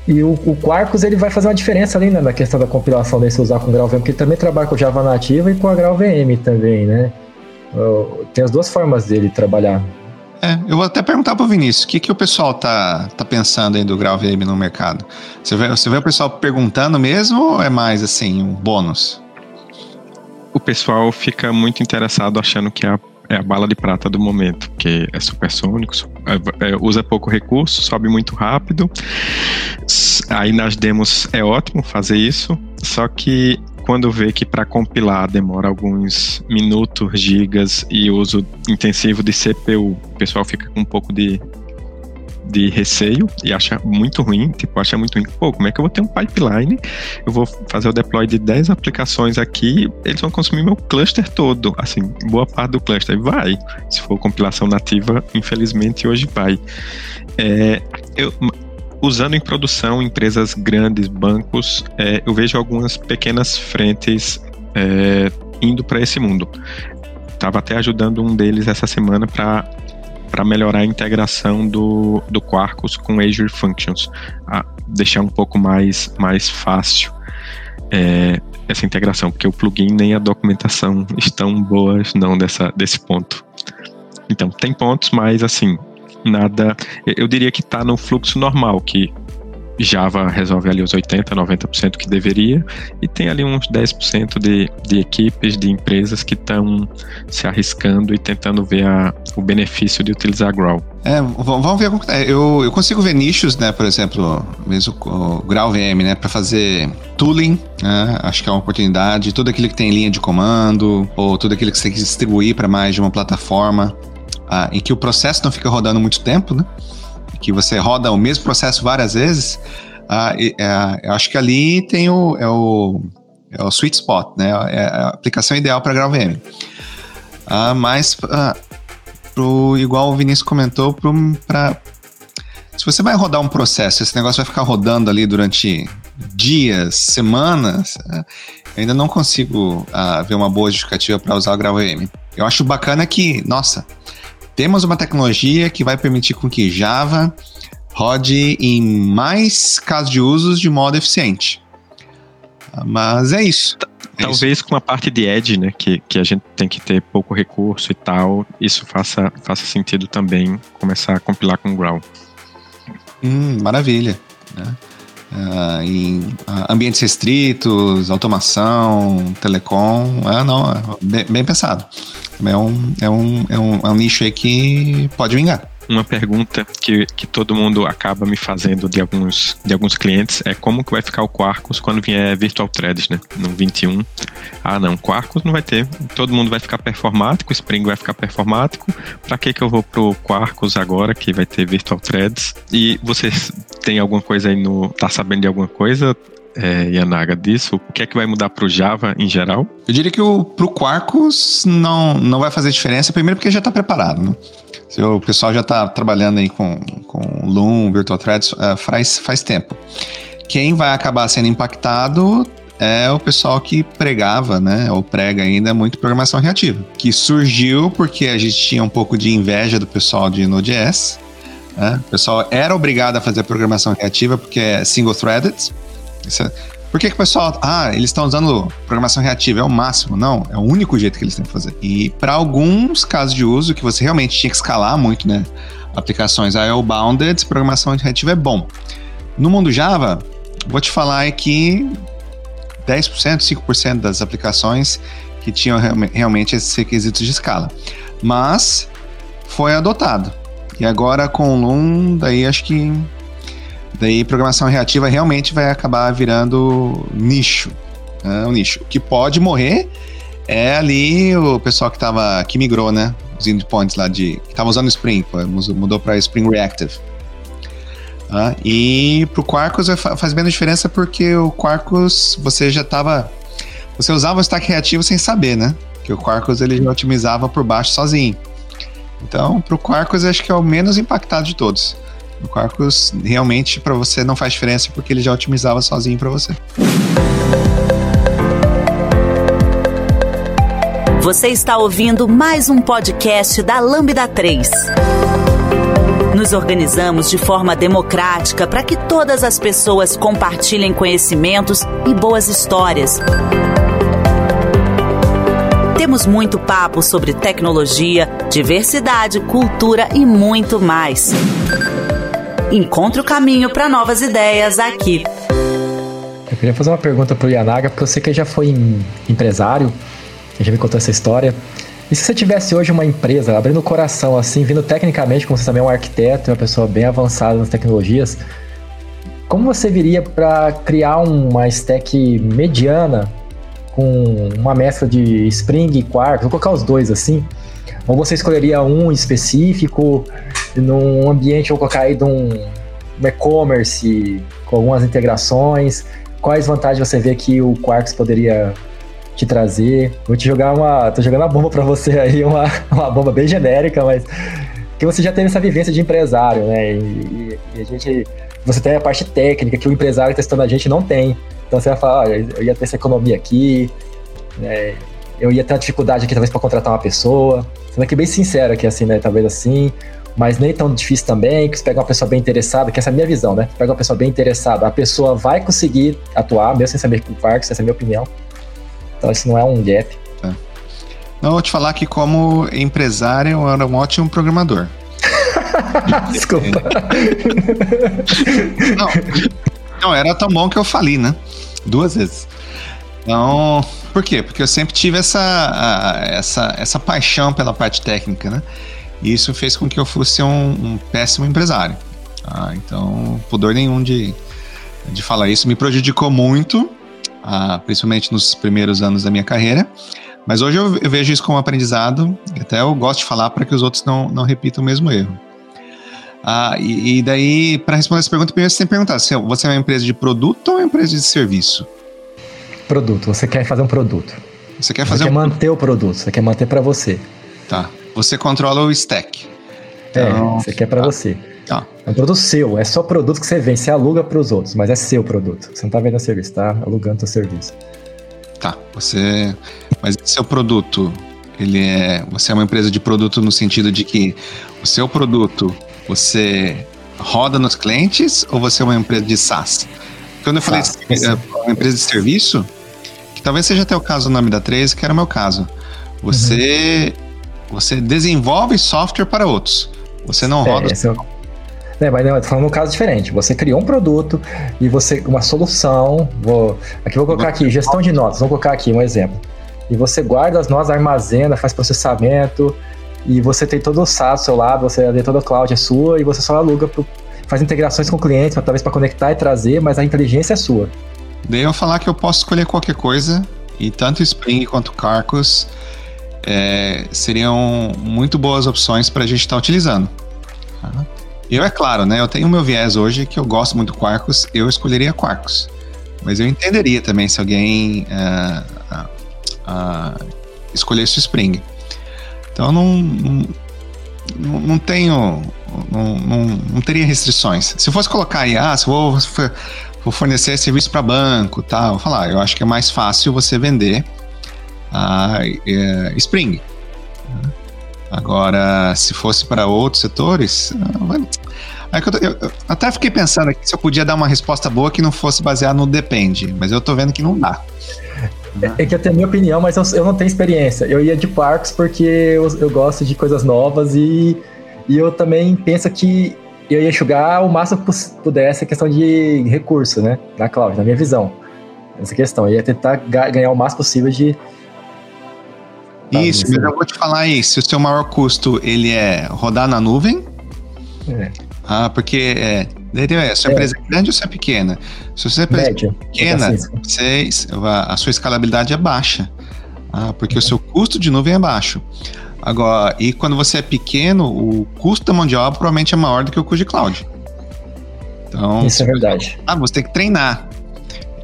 e o, o Quarkus ele vai fazer uma diferença ali né, na questão da compilação desse usar com GraalVM, porque ele também trabalha com Java nativa e com a GraalVM também, né? Tem as duas formas dele trabalhar.
É, eu vou até perguntar pro Vinícius, o que, que o pessoal tá, tá pensando aí do GraalVM no mercado? Você vê, você vê o pessoal perguntando mesmo ou é mais assim, um bônus?
O pessoal fica muito interessado achando que é a é a bala de prata do momento, que é supersônico, é, é, usa pouco recurso, sobe muito rápido. Aí nas demos é ótimo fazer isso, só que quando vê que para compilar demora alguns minutos, gigas e uso intensivo de CPU, o pessoal fica com um pouco de de receio e acha muito ruim, tipo, acha muito ruim. Pô, como é que eu vou ter um pipeline? Eu vou fazer o deploy de 10 aplicações aqui, eles vão consumir meu cluster todo, assim, boa parte do cluster. Vai. Se for compilação nativa, infelizmente hoje vai. É, eu, usando em produção empresas grandes, bancos, é, eu vejo algumas pequenas frentes é, indo para esse mundo. Estava até ajudando um deles essa semana para para melhorar a integração do, do Quarkus com Azure Functions, deixar um pouco mais, mais fácil é, essa integração, porque o plugin nem a documentação estão boas não dessa, desse ponto. Então, tem pontos, mas assim, nada. Eu diria que está no fluxo normal, que Java resolve ali os 80%, 90% que deveria, e tem ali uns 10% de, de equipes, de empresas que estão se arriscando e tentando ver a, o benefício de utilizar Growl.
É, vamos ver é. Eu, eu consigo ver nichos, né? Por exemplo, mesmo o Growl VM, né? Para fazer tooling, né, acho que é uma oportunidade. Tudo aquilo que tem linha de comando, ou tudo aquilo que você tem que distribuir para mais de uma plataforma, ah, em que o processo não fica rodando muito tempo, né? Que você roda o mesmo processo várias vezes, uh, eu acho que ali tem o, é o, é o sweet spot, né? É a aplicação ideal para GraalVM. Uh, mas, uh, pro, igual o Vinícius comentou, para se você vai rodar um processo, esse negócio vai ficar rodando ali durante dias, semanas, uh, eu ainda não consigo uh, ver uma boa justificativa para usar o GraalVM. Eu acho bacana que, nossa, temos uma tecnologia que vai permitir com que Java rode em mais casos de usos de modo eficiente. Mas é isso.
É Talvez isso. com a parte de Edge, né, que, que a gente tem que ter pouco recurso e tal, isso faça, faça sentido também começar a compilar com Growl.
Hum, maravilha. Né? Uh, em uh, ambientes restritos, automação, telecom, ah, não, é bem, bem pensado. É um, é, um, é, um, é um nicho aí que pode vingar
uma pergunta que, que todo mundo acaba me fazendo de alguns, de alguns clientes é como que vai ficar o Quarkus quando vier Virtual Threads, né? No 21. Ah, não, Quarkus não vai ter. Todo mundo vai ficar performático, Spring vai ficar performático. Para que que eu vou pro Quarkus agora que vai ter Virtual Threads? E vocês têm alguma coisa aí no tá sabendo de alguma coisa? é, Yanaga, disso? O que é que vai mudar para o Java em geral?
Eu diria que o Quarkus não, não vai fazer diferença, primeiro porque já está preparado, né? O pessoal já está trabalhando aí com, com Loom, Virtual Threads uh, faz, faz tempo. Quem vai acabar sendo impactado é o pessoal que pregava, né, ou prega ainda muito programação reativa, que surgiu porque a gente tinha um pouco de inveja do pessoal de Node.js. Né? O pessoal era obrigado a fazer programação reativa porque é single-threaded, por que, que o pessoal. Ah, eles estão usando programação reativa, é o máximo. Não, é o único jeito que eles têm que fazer. E para alguns casos de uso que você realmente tinha que escalar muito, né? Aplicações IO bounded, programação reativa é bom. No mundo Java, vou te falar que 10%, 5% das aplicações que tinham realmente esses requisitos de escala. Mas foi adotado. E agora com o Loom, daí acho que Daí programação reativa realmente vai acabar virando nicho. Né? Um nicho. O que pode morrer é ali o pessoal que tava. que migrou, né? Os endpoints lá de. que tava usando Spring, mudou para Spring Reactive. Ah, e pro Quarkus faz menos diferença porque o Quarkus você já tava. Você usava o stack reativo sem saber, né? Que o Quarkus ele já otimizava por baixo sozinho. Então, pro Quarkus acho que é o menos impactado de todos. O Quarkus realmente para você não faz diferença porque ele já otimizava sozinho para você.
Você está ouvindo mais um podcast da Lambda 3. Nos organizamos de forma democrática para que todas as pessoas compartilhem conhecimentos e boas histórias. Temos muito papo sobre tecnologia, diversidade, cultura e muito mais. Encontre o caminho para novas ideias aqui.
Eu queria fazer uma pergunta para o Yanaga, porque eu sei que ele já foi empresário, já me contou essa história. E se você tivesse hoje uma empresa, abrindo o coração assim, vindo tecnicamente, como você também é um arquiteto, uma pessoa bem avançada nas tecnologias, como você viria para criar uma stack mediana com uma mescla de Spring e Quark? Vou colocar os dois assim. Ou você escolheria um específico? Num ambiente, vou colocar aí de um, e-commerce com algumas integrações. Quais vantagens você vê que o Quarks poderia te trazer? Vou te jogar uma. tô jogando uma bomba para você aí, uma, uma bomba bem genérica, mas que você já teve essa vivência de empresário, né? E, e a gente. Você tem a parte técnica que o empresário testando a gente não tem. Então você vai falar, olha, eu ia ter essa economia aqui, né? Eu ia ter uma dificuldade aqui talvez para contratar uma pessoa. Sendo aqui bem sincero aqui, assim, né? Talvez assim mas nem tão difícil também, que você pega uma pessoa bem interessada, que essa é a minha visão, né? Pega uma pessoa bem interessada, a pessoa vai conseguir atuar, mesmo sem saber com o Quarks, essa é a minha opinião. Então isso não é um gap. É.
Não, eu vou te falar que como empresário eu era um ótimo programador.
Desculpa.
não, não, era tão bom que eu fali, né? Duas vezes. Então, por quê? Porque eu sempre tive essa, essa, essa paixão pela parte técnica, né? E isso fez com que eu fosse um, um péssimo empresário. Tá? Então, pudor nenhum de, de falar isso. Me prejudicou muito, ah, principalmente nos primeiros anos da minha carreira. Mas hoje eu, eu vejo isso como aprendizado. Até eu gosto de falar para que os outros não, não repitam o mesmo erro. Ah, e, e daí, para responder essa pergunta, primeiro você tem que perguntar: se você é uma empresa de produto ou uma empresa de serviço?
Produto. Você quer fazer um produto.
Você quer fazer
você
um...
quer manter o produto. Você quer manter para você.
Tá você controla o stack.
É, então, é, você quer para tá. você. Tá. É um produto seu, é só produto que você vende, você aluga para os outros, mas é seu produto. Você não tá vendendo serviço, tá alugando seu serviço.
Tá, você. Mas seu produto, Ele é, você é uma empresa de produto no sentido de que o seu produto você roda nos clientes ou você é uma empresa de SaaS? Quando eu falei é, uma empresa de serviço, que talvez seja até o caso do nome da 13, que era o meu caso. Você, uhum. você desenvolve software para outros. Você não é, roda.
É, mas não, eu tô falando um caso diferente. Você criou um produto e você. uma solução. Vou, aqui vou colocar aqui, gestão de notas, vou colocar aqui um exemplo. E você guarda as notas, armazena, faz processamento, e você tem todo o SaaS do seu lado, você tem toda a cloud é sua, e você só aluga, pro, faz integrações com clientes, talvez para conectar e trazer, mas a inteligência é sua.
Daí eu falar que eu posso escolher qualquer coisa, e tanto Spring quanto Carcos é, seriam muito boas opções para a gente estar tá utilizando. Eu, é claro, né? Eu tenho o meu viés hoje que eu gosto muito do Quarkus, eu escolheria Quarkus. Mas eu entenderia também se alguém uh, uh, uh, escolhesse o Spring. Então não, não tenho. Não, não, não, teria restrições. Se fosse colocar aí, ah, se vou, vou fornecer serviço para banco tal, falar, eu acho que é mais fácil você vender a uh, Spring. Agora, se fosse para outros setores, é eu, eu, até fiquei pensando aqui se eu podia dar uma resposta boa que não fosse baseada no depende, mas eu tô vendo que não dá.
É, é que eu tenho a minha opinião, mas eu, eu não tenho experiência. Eu ia de parques porque eu, eu gosto de coisas novas e, e eu também penso que eu ia enxugar o máximo que pudesse a questão de recurso, né? Na cloud, na minha visão. Essa questão. Eu ia tentar ganhar o máximo possível de,
isso, mas eu vou te falar aí, se o seu maior custo ele é rodar na nuvem, é. ah, porque é, é, sua é. empresa é grande ou se é pequena? Se você é Média. pequena, você, a sua escalabilidade é baixa, ah, porque o seu custo de nuvem é baixo. Agora, e quando você é pequeno, o custo da mão de obra provavelmente é maior do que o custo de cloud.
Então, Isso é verdade.
Ah, você tem que treinar.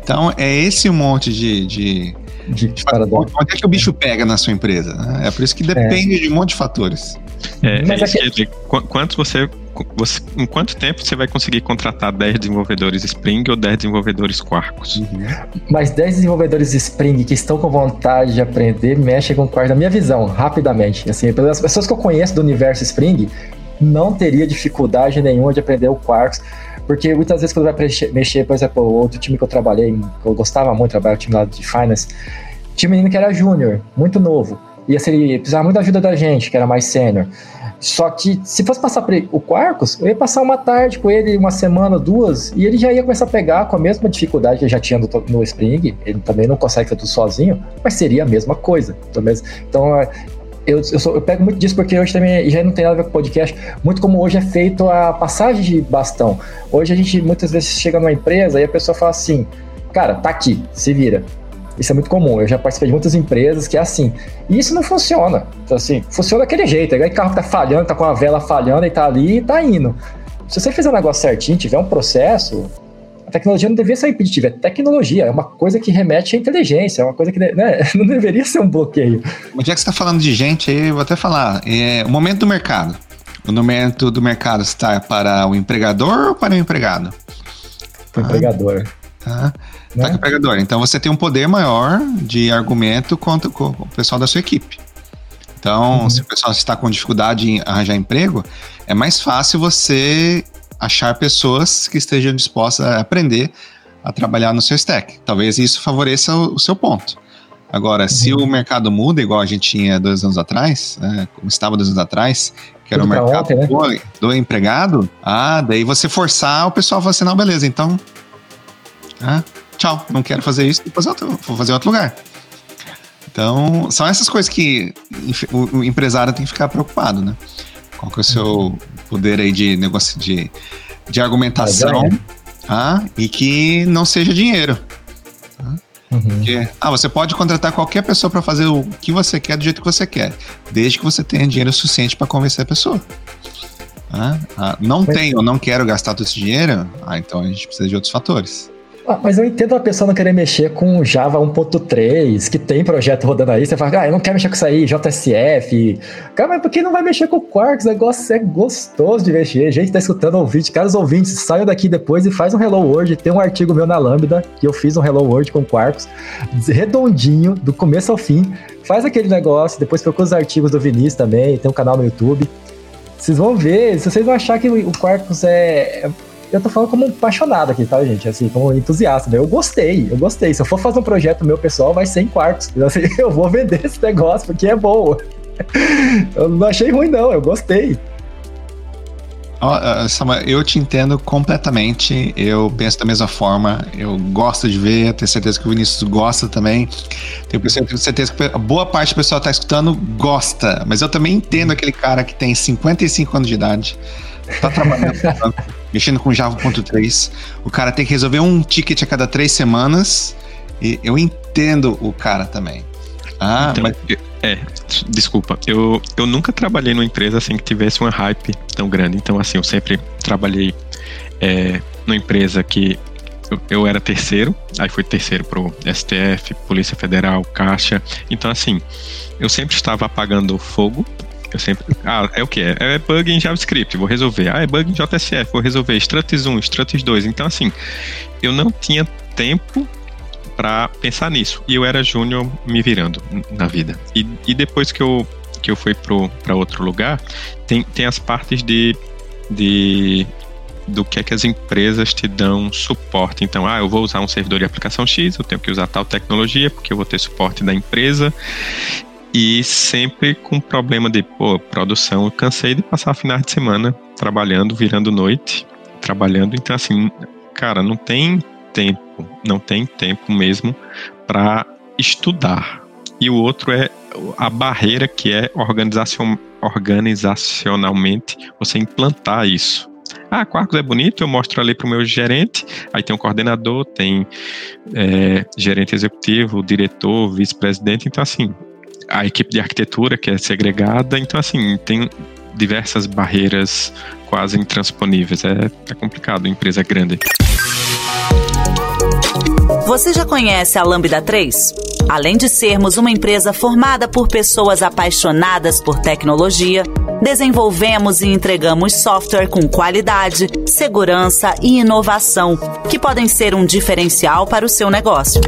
Então, é esse um monte de, de de, paradoxo. Onde é que o bicho pega na sua empresa? Né? É por isso que depende é. de um monte de fatores.
É, Mas é que... quantos você, você, em quanto tempo você vai conseguir contratar 10 desenvolvedores Spring ou 10 desenvolvedores Quarkus? Uhum.
Mas 10 desenvolvedores Spring que estão com vontade de aprender mexem com Quarkus, na minha visão, rapidamente. Assim, pelas pessoas que eu conheço do universo Spring, não teria dificuldade nenhuma de aprender o Quarkus porque muitas vezes quando vai mexer, por exemplo, outro time que eu trabalhei, que eu gostava muito, trabalhar o time lá de Finance, tinha um menino que era júnior, muito novo. E assim, ele precisava muito da ajuda da gente, que era mais sênior. Só que se fosse passar para o Quarkus, eu ia passar uma tarde com ele, uma semana, duas, e ele já ia começar a pegar com a mesma dificuldade que já tinha no, no Spring. Ele também não consegue fazer tudo sozinho, mas seria a mesma coisa. Então, eu, eu, sou, eu, pego muito disso porque hoje também já não tem nada a ver com podcast, muito como hoje é feito a passagem de bastão. Hoje a gente muitas vezes chega numa empresa e a pessoa fala assim: cara, tá aqui, se vira. Isso é muito comum. Eu já participei de muitas empresas que é assim. E isso não funciona. Então, assim, funciona daquele jeito. É carro que tá falhando, tá com a vela falhando e tá ali e tá indo. Se você fizer o um negócio certinho, tiver um processo, a tecnologia não deveria ser impeditiva, é tecnologia, é uma coisa que remete à inteligência, é uma coisa que né, não deveria ser um bloqueio.
Já que você está falando de gente, aí eu vou até falar, é, o momento do mercado. O momento do mercado está para o empregador ou para o empregado?
Para o ah, empregador.
Tá. Né? Tá com o empregador. Então você tem um poder maior de argumento contra com o pessoal da sua equipe. Então, uhum. se o pessoal está com dificuldade em arranjar emprego, é mais fácil você achar pessoas que estejam dispostas a aprender a trabalhar no seu stack. Talvez isso favoreça o, o seu ponto. Agora, uhum. se o mercado muda, igual a gente tinha dois anos atrás, né, como estava dois anos atrás, que era o mercado ontem, né? do, do, empregado, ah, daí você forçar o pessoal a falar assim, não, beleza, então, ah, tchau, não quero fazer isso, depois eu vou fazer em outro lugar. Então, são essas coisas que o, o empresário tem que ficar preocupado, né? Qual que é o seu poder aí de negócio de, de argumentação ah, e que não seja dinheiro. Tá? Uhum. Porque, ah, você pode contratar qualquer pessoa para fazer o que você quer do jeito que você quer, desde que você tenha dinheiro suficiente para convencer a pessoa. Ah, ah, não tenho, não quero gastar todo esse dinheiro, ah, então a gente precisa de outros fatores.
Ah, mas eu entendo a pessoa não querer mexer com Java 1.3, que tem projeto rodando aí. Você fala, ah, eu não quero mexer com isso aí, JSF. Cara, mas por que não vai mexer com Quarks? O negócio é gostoso de mexer. Gente, tá escutando ouvinte. Caros ouvintes, saiam daqui depois e faz um Hello World. Tem um artigo meu na Lambda, que eu fiz um Hello World com Quarks, redondinho, do começo ao fim. Faz aquele negócio, depois procura os artigos do Vinícius também, tem um canal no YouTube. Vocês vão ver, se vocês vão achar que o Quarkus é eu tô falando como um apaixonado aqui, tá, gente? Assim, como entusiasta. Né? Eu gostei, eu gostei. Se eu for fazer um projeto meu pessoal, vai ser em quartos. Assim, eu vou vender esse negócio porque é bom. eu não achei ruim, não, eu gostei.
Oh, Samuel, eu te entendo completamente. Eu penso da mesma forma. Eu gosto de ver, tenho certeza que o Vinícius gosta também. Tenho certeza que boa parte do pessoal que está escutando gosta. Mas eu também entendo aquele cara que tem 55 anos de idade, tá trabalhando mexendo com Java.3. O cara tem que resolver um ticket a cada três semanas. E eu entendo o cara também.
Ah, então, mas... É, desculpa. Eu, eu nunca trabalhei numa empresa assim que tivesse uma hype tão grande. Então, assim, eu sempre trabalhei é, numa empresa que eu, eu era terceiro, aí fui terceiro pro STF, Polícia Federal, Caixa. Então, assim, eu sempre estava apagando fogo eu sempre. Ah, é o que? É bug em JavaScript, vou resolver. Ah, é bug em JSF, vou resolver. Struts 1, Struts 2. Então, assim, eu não tinha tempo para pensar nisso. E eu era júnior me virando na vida. E, e depois que eu, que eu fui para outro lugar, tem, tem as partes de, de do que é que as empresas te dão suporte. Então, ah, eu vou usar um servidor de aplicação X, eu tenho que usar tal tecnologia, porque eu vou ter suporte da empresa e sempre com problema de pô, produção. Eu cansei de passar finais de semana trabalhando, virando noite, trabalhando. Então, assim, cara, não tem tempo, não tem tempo mesmo para estudar. E o outro é a barreira que é organizacion, organizacionalmente você implantar isso. Ah, Quarkus é bonito, eu mostro ali para o meu gerente, aí tem um coordenador, tem é, gerente executivo, diretor, vice-presidente, então assim, a equipe de arquitetura que é segregada, então assim, tem diversas barreiras quase intransponíveis. É, é complicado, empresa grande.
Você já conhece a Lambda 3? Além de sermos uma empresa formada por pessoas apaixonadas por tecnologia, desenvolvemos e entregamos software com qualidade, segurança e inovação, que podem ser um diferencial para o seu negócio.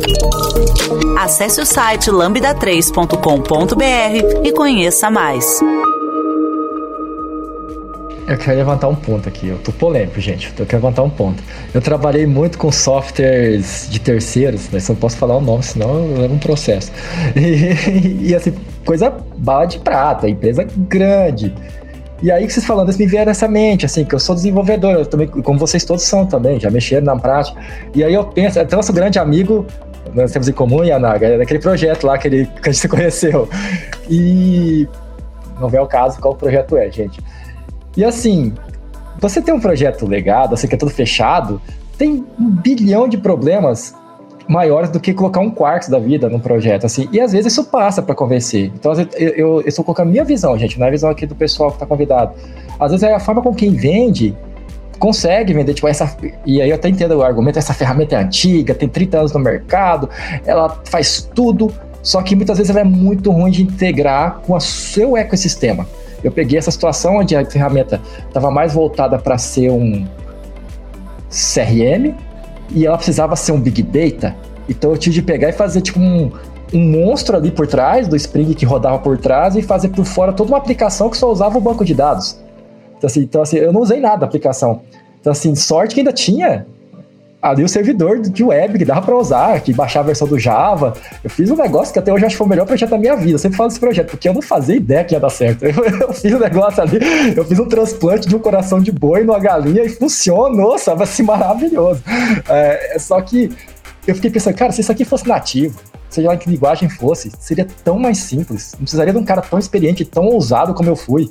Acesse o site lambda3.com.br e conheça mais.
Eu quero levantar um ponto aqui. Eu tô polêmico, gente. Eu quero levantar um ponto. Eu trabalhei muito com softwares de terceiros, mas não posso falar o nome, senão levo um processo. E, e assim, coisa bala de prata, empresa grande. E aí vocês falando, me vieram nessa mente, assim, que eu sou desenvolvedor, eu também, como vocês todos são também, já mexeram na prática. E aí eu penso, até nosso grande amigo, nós temos em comum, Yanaga, é daquele projeto lá que, ele, que a gente se conheceu. E não vê o caso qual o projeto é, gente. E assim, você tem um projeto legado, assim, que é todo fechado, tem um bilhão de problemas maiores do que colocar um quarto da vida num projeto, assim. E às vezes isso passa para convencer. Então, eu, eu, eu estou colocando a minha visão, gente, não é a visão aqui do pessoal que está convidado. Às vezes é a forma com quem vende consegue vender, tipo, essa. E aí eu até entendo o argumento, essa ferramenta é antiga, tem 30 anos no mercado, ela faz tudo, só que muitas vezes ela é muito ruim de integrar com o seu ecossistema. Eu peguei essa situação onde a ferramenta estava mais voltada para ser um CRM e ela precisava ser um Big Data. Então eu tive de pegar e fazer tipo um, um monstro ali por trás do Spring que rodava por trás e fazer por fora toda uma aplicação que só usava o banco de dados. Então assim, então, assim eu não usei nada da aplicação. Então, assim, sorte que ainda tinha ali o servidor de web que dava para usar, que baixava a versão do Java. Eu fiz um negócio que até hoje acho que foi o melhor projeto da minha vida. Eu sempre falo desse projeto, porque eu não fazia ideia que ia dar certo. Eu, eu fiz um negócio ali, eu fiz um transplante de um coração de boi numa galinha e funcionou, sabe? Assim, maravilhoso. É, só que eu fiquei pensando, cara, se isso aqui fosse nativo, seja lá que linguagem fosse, seria tão mais simples. Não precisaria de um cara tão experiente, tão ousado como eu fui.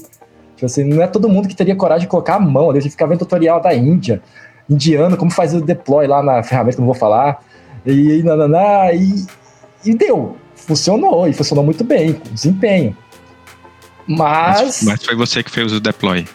Tipo assim, não é todo mundo que teria coragem de colocar a mão ali, de ficar vendo tutorial da Índia indiano, como fazer o deploy lá na ferramenta que eu não vou falar. E, nananá, e, e deu. Funcionou, e funcionou muito bem, com desempenho. Mas,
mas. Mas foi você que fez o deploy.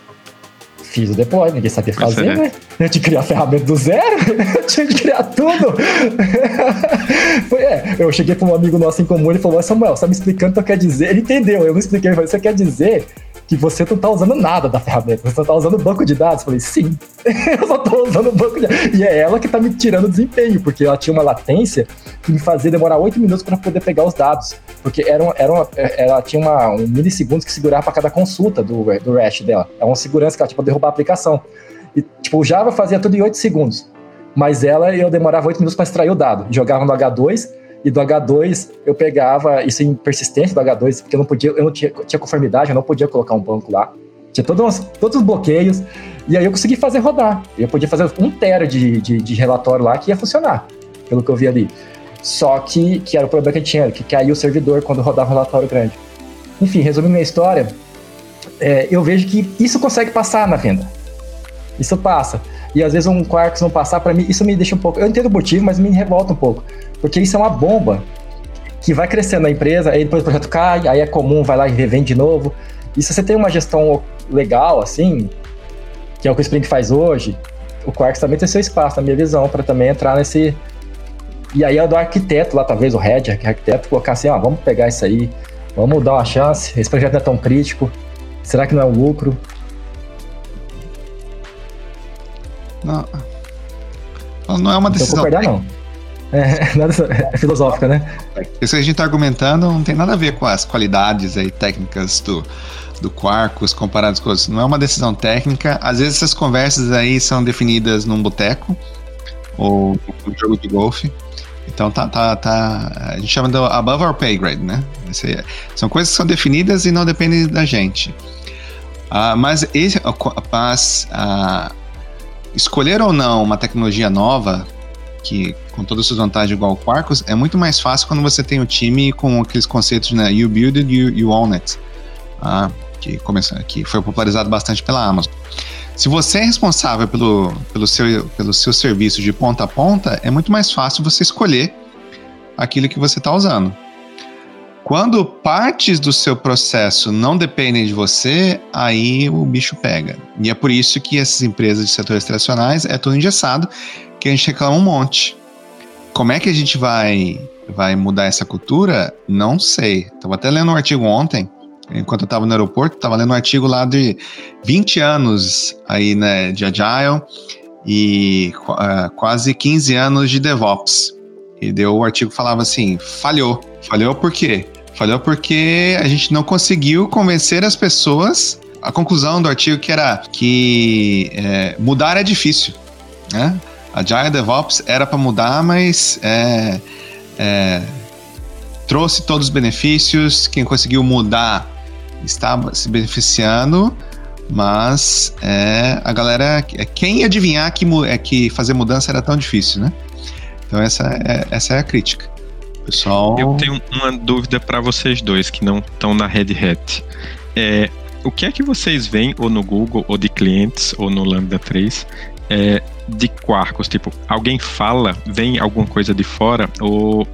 Fiz o deploy, ninguém sabia fazer, é. né? Eu tinha que criar a ferramenta do zero, eu tinha que criar tudo. Foi, é, eu cheguei para um amigo nosso em comum, ele falou, Samuel, você tá me explicando o que quer dizer? Ele entendeu, eu não expliquei, ele falou, você quer dizer que você não tá usando nada da ferramenta, você só tá usando banco de dados. Eu falei, sim, eu só tô usando banco de dados. E é ela que tá me tirando desempenho, porque ela tinha uma latência que me fazia demorar 8 minutos para poder pegar os dados. Porque era, uma, era uma, ela tinha uma, um milissegundos que segurava para cada consulta do, do REST dela. É uma segurança que ela pra derrubar a aplicação. E, tipo, o Java fazia tudo em 8 segundos. Mas ela, eu demorava 8 minutos para extrair o dado. Jogava no H2 e do H2 eu pegava isso em persistência do H2, porque eu não podia, eu não tinha, tinha conformidade, eu não podia colocar um banco lá. Tinha todos, todos os bloqueios, e aí eu consegui fazer rodar. Eu podia fazer um tera de, de, de relatório lá que ia funcionar, pelo que eu vi ali. Só que, que era o problema que tinha, que caiu o servidor quando rodava um relatório grande. Enfim, resumindo minha história, é, eu vejo que isso consegue passar na venda. Isso passa. E às vezes um Quarks não passar, para mim, isso me deixa um pouco. Eu entendo o motivo, mas me revolta um pouco. Porque isso é uma bomba que vai crescendo na empresa, aí depois o projeto cai, aí é comum, vai lá e revende de novo. E se você tem uma gestão legal, assim, que é o que o Spring faz hoje, o Quarks também tem seu espaço, na minha visão, para também entrar nesse. E aí é do arquiteto lá, talvez o head, arquiteto, colocar assim, ó, vamos pegar isso aí, vamos dar uma chance, esse projeto não é tão crítico, será que não é um lucro?
Não, não é uma decisão.
Não concordar, não. É, nada, é filosófica, né?
Isso que a gente está argumentando não tem nada a ver com as qualidades aí, técnicas do, do Quarkus comparados com outros. Não é uma decisão técnica. Às vezes essas conversas aí são definidas num boteco ou num jogo de golfe. Então tá, tá, tá. A gente chama de above our pay grade, né? Esse, são coisas que são definidas e não dependem da gente. Uh, mas esse, mas, uh, escolher ou não uma tecnologia nova que com todas as suas vantagens igual o Quarkus, é muito mais fácil quando você tem o time com aqueles conceitos, né? You build it, you, you own it. Ah, que, que foi popularizado bastante pela Amazon. Se você é responsável pelo, pelo, seu, pelo seu serviço de ponta a ponta, é muito mais fácil você escolher aquilo que você está usando. Quando partes do seu processo não dependem de você, aí o bicho pega. E é por isso que essas empresas de setores tradicionais é tudo engessado que a gente reclama um monte. Como é que a gente vai, vai mudar essa cultura? Não sei. Estava até lendo um artigo ontem, enquanto eu estava no aeroporto, estava lendo um artigo lá de 20 anos aí, né, de Agile e uh, quase 15 anos de DevOps. E deu o artigo falava assim: falhou. Falhou por quê? Falhou porque a gente não conseguiu convencer as pessoas. A conclusão do artigo que era que é, mudar é difícil, né? Agile DevOps era para mudar, mas é, é, trouxe todos os benefícios. Quem conseguiu mudar estava se beneficiando, mas é, a galera. Quem adivinhar que, é, que fazer mudança era tão difícil, né? Então, essa é, essa é a crítica. Pessoal.
Eu tenho uma dúvida para vocês dois que não estão na Red Hat. É, o que é que vocês veem, ou no Google, ou de clientes, ou no Lambda 3, é, de Quarkus? Tipo, alguém fala, vem alguma coisa de fora? Ou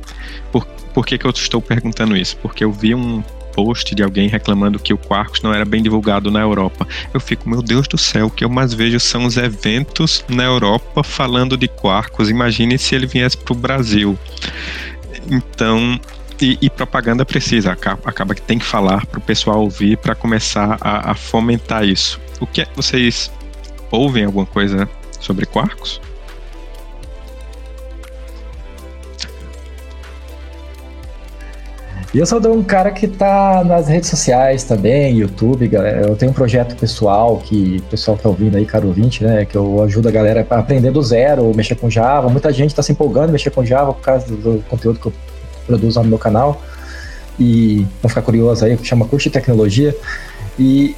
por, por que, que eu estou perguntando isso? Porque eu vi um post de alguém reclamando que o Quarkus não era bem divulgado na Europa. Eu fico, meu Deus do céu, o que eu mais vejo são os eventos na Europa falando de Quarkus. Imagine se ele viesse para o Brasil. Então, e, e, propaganda precisa, acaba, acaba, que tem que falar para o pessoal ouvir para começar a, a, fomentar isso. O que é, vocês ouvem alguma coisa sobre quarks?
E eu sou um cara que tá nas redes sociais também, YouTube, galera. Eu tenho um projeto pessoal que o pessoal tá ouvindo aí, caro ouvinte, né? Que eu ajudo a galera a aprender do zero, mexer com Java. Muita gente tá se empolgando em mexer com Java por causa do conteúdo que eu produzo lá no meu canal. E vão ficar curioso aí, chama Curso de Tecnologia. E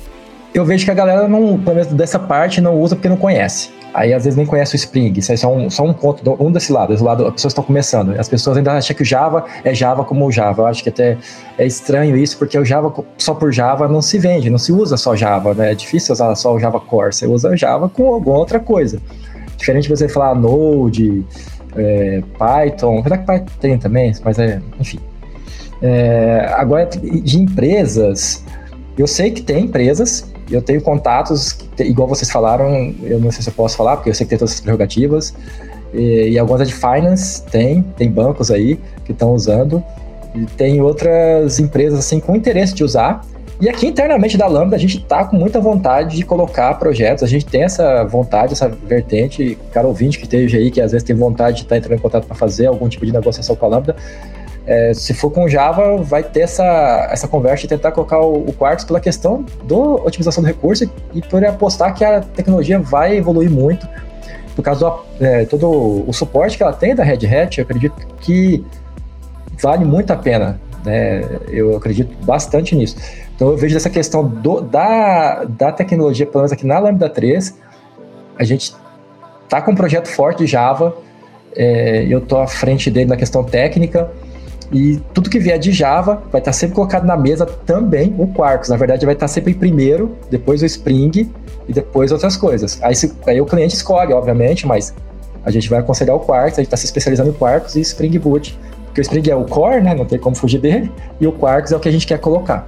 eu vejo que a galera não, pelo menos dessa parte, não usa porque não conhece. Aí às vezes nem conhece o Spring, isso é só um, só um ponto, um desse lado, desse lado as pessoas estão começando. As pessoas ainda acham que o Java é Java como o Java. Eu acho que até é estranho isso, porque o Java só por Java não se vende, não se usa só Java, né? É difícil usar só o Java Core, você usa Java com alguma outra coisa. Diferente de você falar Node, é, Python, apesar que Python tem também, mas é, enfim. É, agora, de empresas, eu sei que tem empresas eu tenho contatos, igual vocês falaram, eu não sei se eu posso falar, porque eu sei que tem todas essas prerrogativas, e, e algumas de finance tem, tem bancos aí que estão usando, e tem outras empresas assim com interesse de usar. E aqui internamente da Lambda a gente está com muita vontade de colocar projetos, a gente tem essa vontade, essa vertente, cara ouvinte que esteja aí, que às vezes tem vontade de estar tá entrando em contato para fazer algum tipo de negociação com a Lambda, é, se for com Java, vai ter essa, essa conversa e tentar colocar o, o Quarks pela questão da otimização do recurso e por apostar que a tecnologia vai evoluir muito. Por causa do é, todo o suporte que ela tem da Red Hat, eu acredito que vale muito a pena. Né? Eu acredito bastante nisso. Então eu vejo essa questão do, da, da tecnologia, pelo menos aqui na Lambda 3, a gente tá com um projeto forte de Java, é, eu tô à frente dele na questão técnica, e tudo que vier de Java vai estar sempre colocado na mesa também o Quarkus. Na verdade, vai estar sempre em primeiro, depois o Spring e depois outras coisas. Aí, se, aí o cliente escolhe, obviamente, mas a gente vai aconselhar o Quarkus, a gente está se especializando em Quarkus e Spring Boot. Porque o Spring é o core, né? Não tem como fugir dele. E o Quarkus é o que a gente quer colocar.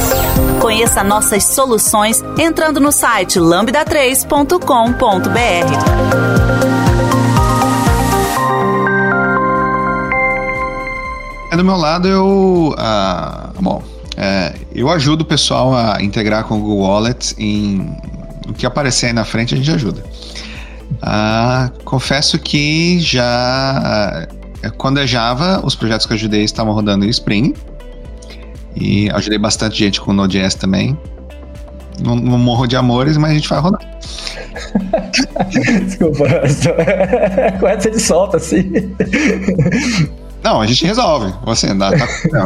Conheça nossas soluções entrando no site lambda3.com.br.
É do meu lado, eu. Ah, bom, é, eu ajudo o pessoal a integrar com o Google Wallet em o que aparecer aí na frente, a gente ajuda. Ah, confesso que já. Ah, quando é Java, os projetos que eu ajudei estavam rodando em Spring. E ajudei bastante gente com Node.js também. Não, não morro de amores, mas a gente vai rodar.
Desculpa, com essa de solta assim.
Não, a gente resolve. Você tá, não,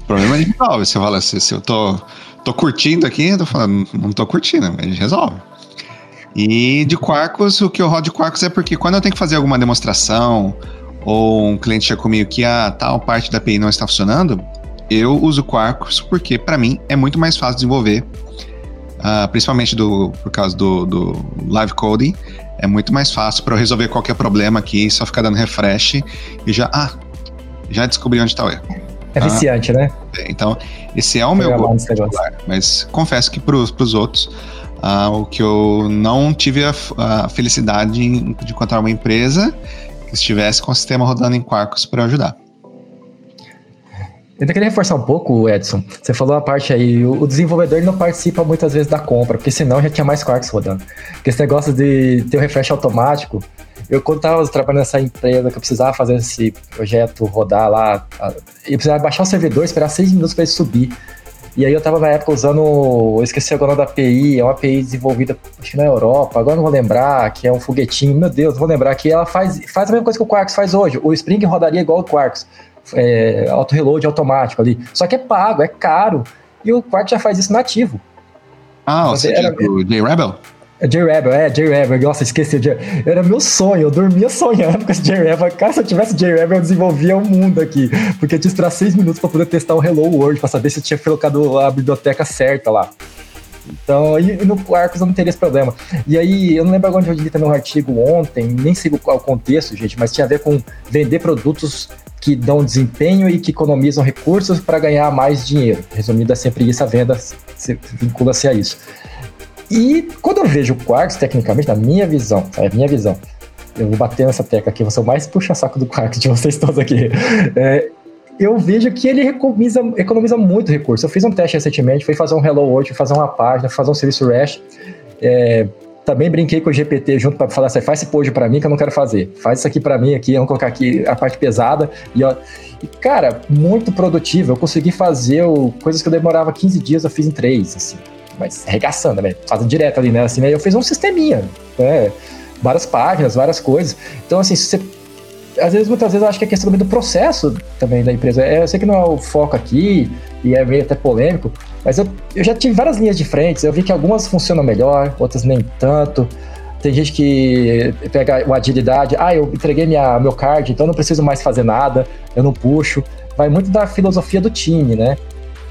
o problema a gente resolve. Você fala assim, se eu tô, tô curtindo aqui, eu tô falando, não tô curtindo, mas a gente resolve. E de Quarkus, o que eu rodo de Quarkus é porque quando eu tenho que fazer alguma demonstração, ou um cliente chega comigo que a ah, tal parte da API não está funcionando, eu uso Quarkus porque, para mim, é muito mais fácil desenvolver, uh, principalmente do, por causa do, do live coding. É muito mais fácil para eu resolver qualquer problema aqui, só ficar dando refresh e já, ah, já descobri onde está o erro.
É viciante, né?
Então, esse é o meu gosto, mas confesso que para os outros, uh, o que eu não tive a, a felicidade de encontrar uma empresa que estivesse com o sistema rodando em Quarkus para ajudar.
Eu queria reforçar um pouco, Edson. Você falou a parte aí, o desenvolvedor não participa muitas vezes da compra, porque senão já tinha mais Quarks rodando. Porque esse negócio de ter o um refresh automático, eu quando estava trabalhando nessa empresa que eu precisava fazer esse projeto rodar lá, eu precisava baixar o servidor, esperar seis minutos para ele subir. E aí eu estava na época usando, eu esqueci agora da API, é uma API desenvolvida acho, na Europa, agora não vou lembrar, que é um foguetinho, meu Deus, vou lembrar que ela faz, faz a mesma coisa que o Quarks faz hoje. O Spring rodaria igual o Quarks é, auto-reload automático ali. Só que é pago, é caro. E o Quark já faz isso nativo.
Ah, você era o J-Rebel?
É J-Rebel, é, J-Rebel. Nossa, esqueci. Era meu sonho, eu dormia sonhando com esse J-Rebel. Cara, se eu tivesse J-Rebel, eu desenvolvia o mundo aqui. Porque eu tinha que esperar seis minutos para poder testar o Hello World, para saber se eu tinha colocado a biblioteca certa lá. Então, e, no Arcos eu não teria esse problema. E aí, eu não lembro onde eu li também um artigo ontem, nem sei qual o contexto, gente, mas tinha a ver com vender produtos que dão desempenho e que economizam recursos para ganhar mais dinheiro. Resumindo, é sempre isso, a venda vincula-se a isso. E quando eu vejo o Quarks, tecnicamente, na minha visão, é a minha visão, eu vou bater nessa tecla aqui, você é o mais puxa-saco do Quarks de vocês todos aqui. É, eu vejo que ele economiza, economiza muito recurso. Eu fiz um teste recentemente, fui fazer um Hello World, fazer uma página, fazer um serviço REST. É, também brinquei com o GPT junto para falar assim, faz esse post para mim que eu não quero fazer. Faz isso aqui para mim aqui, vamos colocar aqui a parte pesada. E, ó, e, cara, muito produtivo. Eu consegui fazer o, coisas que eu demorava 15 dias, eu fiz em 3, assim. Mas arregaçando, né? Fazendo direto ali, né? Assim, né? Eu fiz um sisteminha, né? Várias páginas, várias coisas. Então, assim, se você às vezes, muitas vezes, eu acho que é questão do processo também da empresa. É, eu sei que não é o foco aqui, e é meio até polêmico, mas eu, eu já tive várias linhas de frente, eu vi que algumas funcionam melhor, outras nem tanto. Tem gente que pega o agilidade, ah, eu entreguei minha, meu card, então não preciso mais fazer nada, eu não puxo. Vai muito da filosofia do time, né?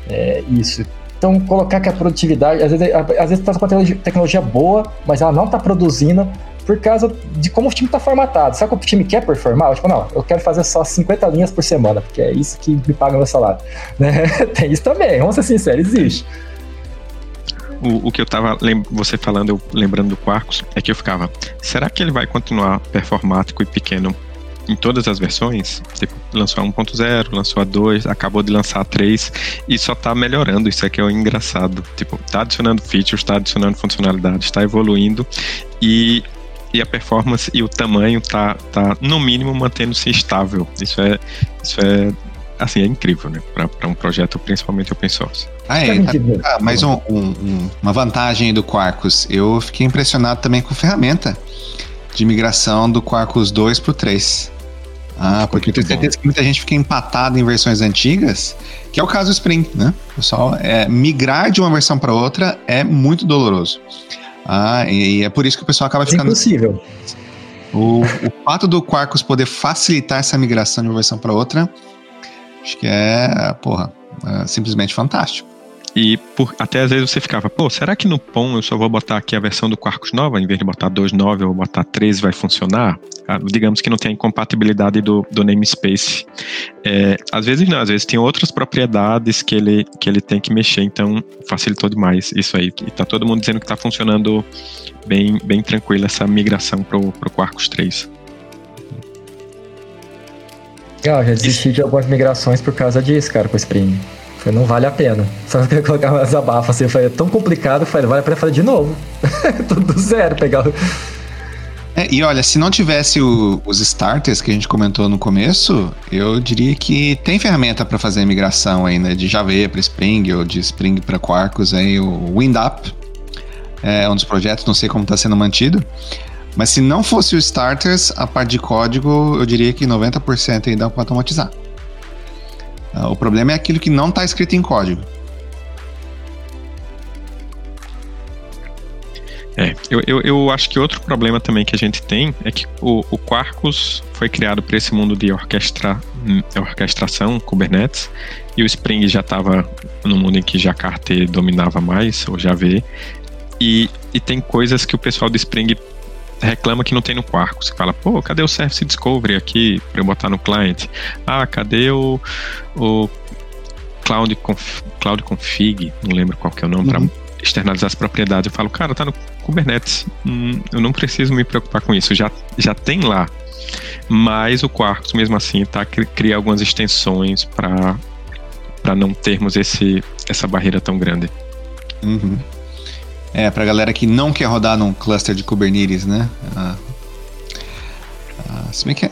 É, isso. Então, colocar que a produtividade, às vezes, às vezes tá com uma tecnologia boa, mas ela não está produzindo por causa de como o time está formatado. Sabe como o time quer performar? Tipo, não, eu quero fazer só 50 linhas por semana, porque é isso que me paga meu salário. Né? Tem isso também, vamos ser sinceros, existe.
O, o, que eu tava você falando, eu lembrando do Quarkus, é que eu ficava, será que ele vai continuar performático e pequeno em todas as versões? Tipo, lançou a 1.0, lançou a 2, acabou de lançar a 3 e só tá melhorando, isso aqui é o engraçado. Tipo, tá adicionando features, tá adicionando funcionalidades, tá evoluindo e e a performance e o tamanho tá, tá no mínimo mantendo-se estável. Isso é, isso é assim, é incrível, né? Para um projeto principalmente open source.
Ah, é, ah, mais um, um, uma vantagem do Quarkus. Eu fiquei impressionado também com a ferramenta de migração do Quarkus 2 para o 3. Ah, porque eu tenho certeza que muita gente fica empatada em versões antigas, que é o caso do Spring, né? Pessoal, é, migrar de uma versão para outra é muito doloroso. Ah, e, é por isso que o pessoal acaba ficando.
É impossível.
O, o fato do Quarkus poder facilitar essa migração de uma versão para outra, acho que é, porra, é simplesmente fantástico.
E por, até às vezes você ficava, pô, será que no POM eu só vou botar aqui a versão do Quarkus nova, em vez de botar 2.9 eu vou botar 13 vai funcionar? Ah, digamos que não tem a incompatibilidade do, do namespace. É, às vezes não, às vezes tem outras propriedades que ele, que ele tem que mexer, então facilitou demais isso aí. E tá todo mundo dizendo que tá funcionando bem, bem tranquilo essa migração pro, pro Quarkus 3.
Legal, já desisti de algumas migrações por causa disso, cara, com o Spring. Falei, não vale a pena. Só que colocar mais abafo assim. Eu falei, é tão complicado. Eu falei, vale a pena fazer de novo. Tudo zero, pegar
é, e olha, se não tivesse o, os starters que a gente comentou no começo, eu diria que tem ferramenta para fazer a migração aí, né? De Java para Spring ou de Spring para Quarkus aí, o WindUp é um dos projetos, não sei como está sendo mantido. Mas se não fosse os starters, a parte de código, eu diria que 90% aí dá para automatizar. Ah, o problema é aquilo que não está escrito em código.
É, eu, eu, eu, acho que outro problema também que a gente tem é que o, o Quarkus foi criado para esse mundo de orquestra, hum, orquestração, Kubernetes, e o Spring já estava no mundo em que Jakarta dominava mais, ou Java, e, e tem coisas que o pessoal do Spring reclama que não tem no Quarkus. Você fala, pô, cadê o Service Discovery aqui para eu botar no client? Ah, cadê o, o Cloud, Conf, Cloud Config? Não lembro qual que é o nome, uhum. para externalizar as propriedades. Eu falo, cara, tá no Kubernetes. Hum, eu não preciso me preocupar com isso. Já, já tem lá. Mas o Quarkus, mesmo assim, tá cria algumas extensões para para não termos esse, essa barreira tão grande.
Uhum. É, pra galera que não quer rodar num cluster de Kubernetes, né? Ah, ah, se bem que é...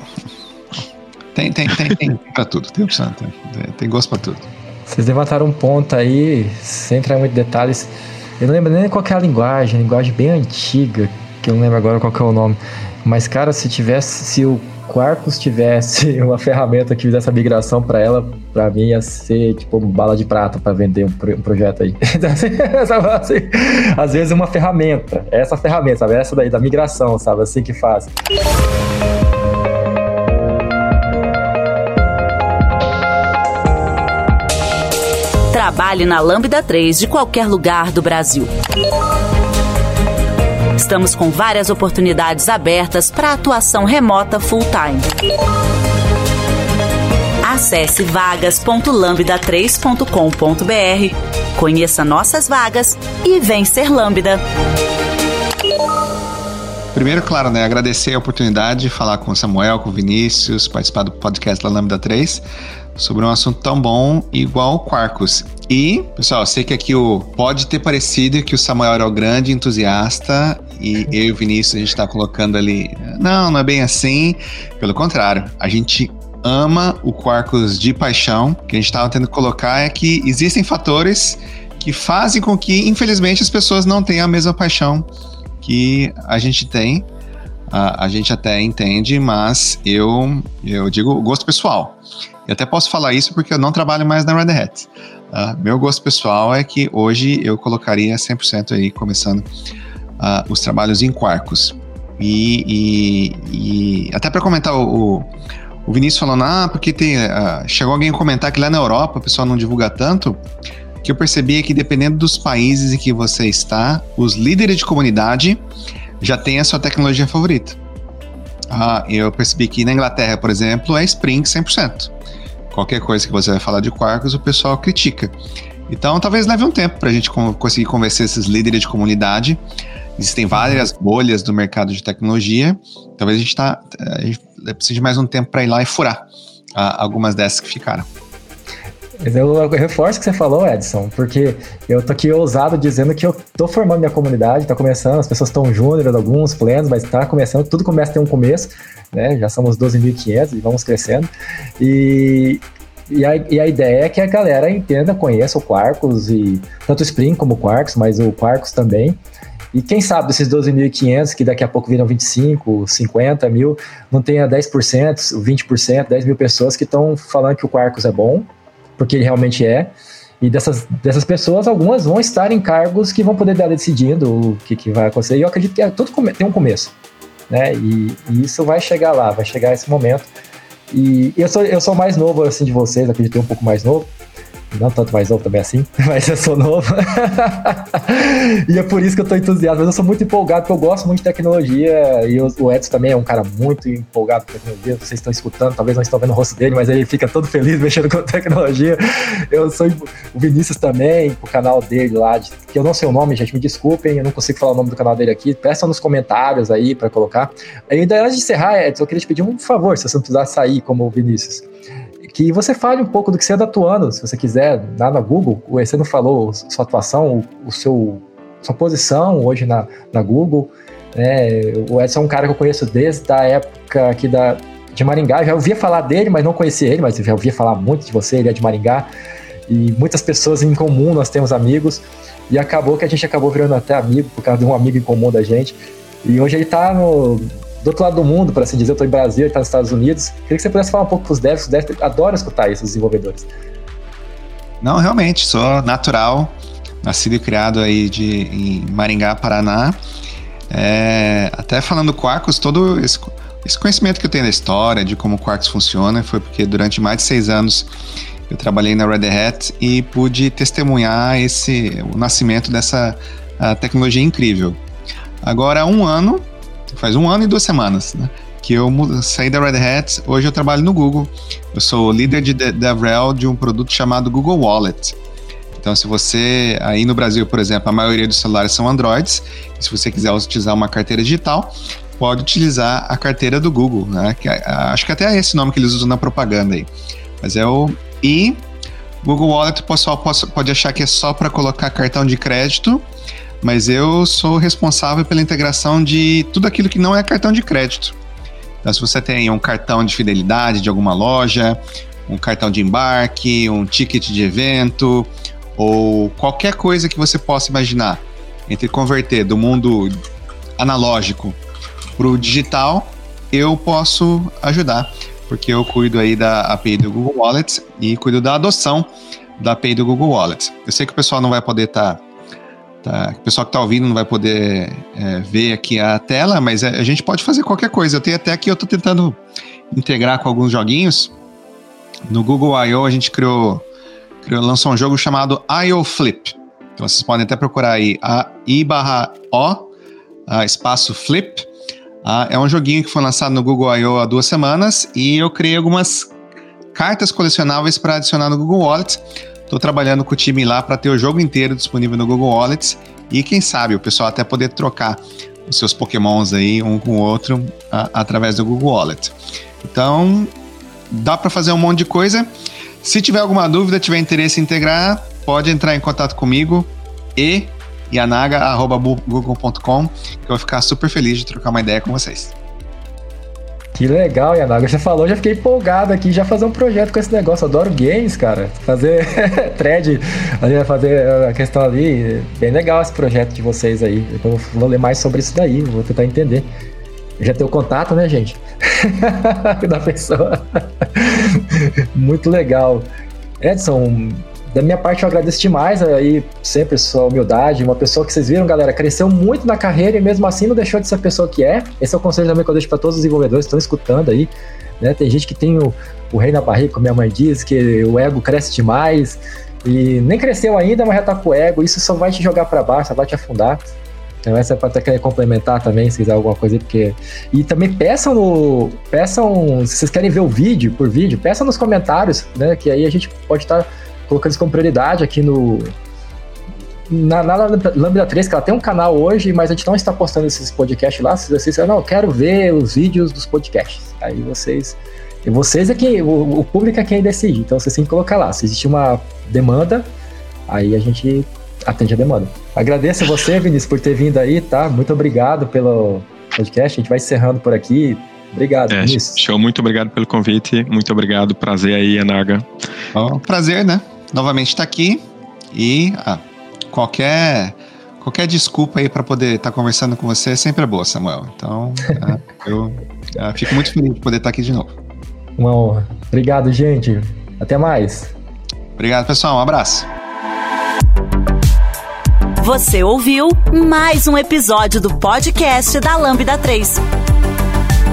Tem, tem, tem, tem pra tudo, tem opção, tem, tem gosto pra tudo.
Vocês levantaram um ponto aí, sem entrar em muitos detalhes. Eu não lembro nem qual é a linguagem, linguagem bem antiga, que eu não lembro agora qual é o nome. Mas, cara, se tivesse, se o Quarkus tivesse uma ferramenta que fizesse a migração para ela, para mim ia ser tipo bala de prata para vender um, um, projeto aí. assim, às vezes uma ferramenta, essa ferramenta, sabe? Essa daí da migração, sabe? Assim que faz.
Trabalhe na Lambda 3 de qualquer lugar do Brasil. Estamos com várias oportunidades abertas para atuação remota full-time. Acesse vagas.lambda3.com.br, conheça nossas vagas e vem ser Lambda.
Primeiro, claro, né, agradecer a oportunidade de falar com o Samuel, com o Vinícius, participar do podcast da Lambda 3 sobre um assunto tão bom igual Quarkus. E, pessoal, sei que aqui o pode ter parecido que o Samuel era o grande entusiasta e eu e o Vinícius a gente está colocando ali. Não, não é bem assim. Pelo contrário, a gente ama o Quarkus de paixão. O que a gente estava tendo que colocar é que existem fatores que fazem com que, infelizmente, as pessoas não tenham a mesma paixão que a gente tem. a, a gente até entende, mas eu, eu digo gosto pessoal. Eu até posso falar isso porque eu não trabalho mais na Red Hat. Uh, meu gosto pessoal é que hoje eu colocaria 100% aí, começando uh, os trabalhos em Quarkus. E, e, e até para comentar o, o, Vinícius falando, ah, porque tem, uh, chegou alguém a comentar que lá na Europa o pessoal não divulga tanto, que eu percebi é que dependendo dos países em que você está, os líderes de comunidade já têm a sua tecnologia favorita. Ah, eu percebi que na Inglaterra, por exemplo, é Spring 100%. Qualquer coisa que você vai falar de Quarkus, o pessoal critica. Então, talvez leve um tempo para a gente conseguir convencer esses líderes de comunidade. Existem várias bolhas do mercado de tecnologia. Talvez a gente, tá, gente precise de mais um tempo para ir lá e furar algumas dessas que ficaram.
Eu, eu reforço o que você falou, Edson, porque eu tô aqui ousado dizendo que eu tô formando minha comunidade, tá começando, as pessoas estão júnior, alguns plenos, mas tá começando, tudo começa a ter um começo, né? Já somos 12.500 e vamos crescendo. E, e a, e a, ideia é que a galera entenda, conheça o Quarkus, e tanto o Spring como o Quarkus, mas o Quarkus também. E quem sabe desses 12.500, que daqui a pouco viram 25, 50 mil, não tenha 10%, 20%, 10 mil pessoas que estão falando que o Quarkus é bom, porque ele realmente é. E dessas, dessas pessoas, algumas vão estar em cargos que vão poder estar decidindo o que, que vai acontecer. E eu acredito que é, tudo tem um começo. Né? E, e, isso vai chegar lá, vai chegar esse momento. E eu sou, eu sou mais novo assim de vocês, acredito um pouco mais novo não tanto mais novo também assim, mas eu sou novo. e é por isso que eu tô entusiasmado. Mas eu sou muito empolgado, porque eu gosto muito de tecnologia. E o Edson também é um cara muito empolgado com tecnologia. Vocês estão escutando, talvez não estão vendo o rosto dele, mas ele fica todo feliz mexendo com tecnologia. Eu sou o Vinícius também, o canal dele lá, que eu não sei o nome, gente, me desculpem, eu não consigo falar o nome do canal dele aqui. Peçam nos comentários aí para colocar. E ainda antes de encerrar, Edson, eu queria te pedir um favor, se você não precisar sair como o Vinícius que você fale um pouco do que você anda atuando, se você quiser, lá na Google. Você não falou sua atuação, o, seu, sua posição hoje na, na Google. Né? O Edson é um cara que eu conheço desde a época aqui da, de Maringá. Já ouvia falar dele, mas não conhecia ele, mas já ouvia falar muito de você, ele é de Maringá. E muitas pessoas em comum, nós temos amigos. E acabou que a gente acabou virando até amigo, por causa de um amigo em comum da gente. E hoje ele está no, do outro lado do mundo, para assim dizer. Eu estou em Brasil, ele está nos Estados Unidos. Queria que você pudesse falar um pouco para os devs, os devs adoram escutar isso, os desenvolvedores.
Não, realmente, sou natural, nascido e criado aí de, em Maringá, Paraná. É, até falando Quarkus, todo esse, esse, conhecimento que eu tenho da história, de como Quarkus funciona, foi porque durante mais de seis anos eu trabalhei na Red Hat e pude testemunhar esse, o nascimento dessa tecnologia incrível. Agora, há um ano, faz um ano e duas semanas, né? Que eu saí da Red Hat, hoje eu trabalho no Google. Eu sou líder de DevRel de um produto chamado Google Wallet. Então, se você, aí no Brasil, por exemplo, a maioria dos celulares são Androids, se você quiser utilizar uma carteira digital, pode utilizar a carteira do Google, né? Que, é, acho que até é esse nome que eles usam na propaganda aí. Mas é o. E Google Wallet, o pessoal pode achar que é só para colocar cartão de crédito mas eu sou responsável pela integração de tudo aquilo que não é cartão de crédito. Então, se você tem um cartão de fidelidade de alguma loja, um cartão de embarque, um ticket de evento, ou qualquer coisa que você possa imaginar, entre converter do mundo analógico para o digital, eu posso ajudar, porque eu cuido aí da API do Google Wallet e cuido da adoção da API do Google Wallet. Eu sei que o pessoal não vai poder estar tá Tá? O pessoal que está ouvindo não vai poder é, ver aqui a tela, mas a gente pode fazer qualquer coisa. Eu tenho até aqui, eu estou tentando integrar com alguns joguinhos. No Google I.O. a gente criou, criou, lançou um jogo chamado I.O. Flip. Então vocês podem até procurar aí a I barra O, a espaço Flip. É um joguinho que foi lançado no Google I.O. há duas semanas e eu criei algumas cartas colecionáveis para adicionar no Google Wallet. Estou trabalhando com o time lá para ter o jogo inteiro disponível no Google Wallets e quem sabe o pessoal até poder trocar os seus Pokémons aí um com o outro a, através do Google Wallet. Então, dá para fazer um monte de coisa. Se tiver alguma dúvida, tiver interesse em integrar, pode entrar em contato comigo e yanaga.google.com, que eu vou ficar super feliz de trocar uma ideia com vocês.
Que legal, Yanaga. Você falou, já fiquei empolgado aqui, já fazer um projeto com esse negócio. Adoro games, cara. Fazer thread, fazer a questão ali. Bem legal esse projeto de vocês aí. Eu vou ler mais sobre isso daí, vou tentar entender. Já tem o contato, né, gente? da pessoa. Muito legal. Edson, da minha parte, eu agradeço demais aí, sempre sua humildade. Uma pessoa que vocês viram, galera, cresceu muito na carreira e mesmo assim não deixou de ser a pessoa que é. Esse é o conselho também que eu deixo para todos os desenvolvedores que estão escutando aí. Né? Tem gente que tem o, o rei na barriga, como minha mãe diz, que o ego cresce demais e nem cresceu ainda, mas já tá com o ego. Isso só vai te jogar para baixo, só vai te afundar. Então essa é para até querer complementar também, se quiser alguma coisa porque... E também peçam no... Peçam, se vocês querem ver o vídeo, por vídeo, peçam nos comentários, né? Que aí a gente pode estar... Tá colocando isso como prioridade aqui no. Na, na Lambda 3, que ela tem um canal hoje, mas a gente não está postando esses podcasts lá. Se vocês não, eu quero ver os vídeos dos podcasts. Aí vocês. E vocês é quem. O, o público é quem decide. Então vocês têm que colocar lá. Se existe uma demanda, aí a gente atende a demanda. Agradeço a você, Vinícius, por ter vindo aí, tá? Muito obrigado pelo podcast. A gente vai encerrando por aqui. Obrigado, é, Vinícius.
Show, muito obrigado pelo convite. Muito obrigado. Prazer aí, Anaga.
Oh, prazer, né? Novamente está aqui e ah, qualquer qualquer desculpa aí para poder estar tá conversando com você é sempre é boa, Samuel. Então, ah, eu ah, fico muito feliz de poder estar tá aqui de novo.
Uma honra. Obrigado, gente. Até mais.
Obrigado, pessoal. Um abraço.
Você ouviu mais um episódio do podcast da Lambda 3.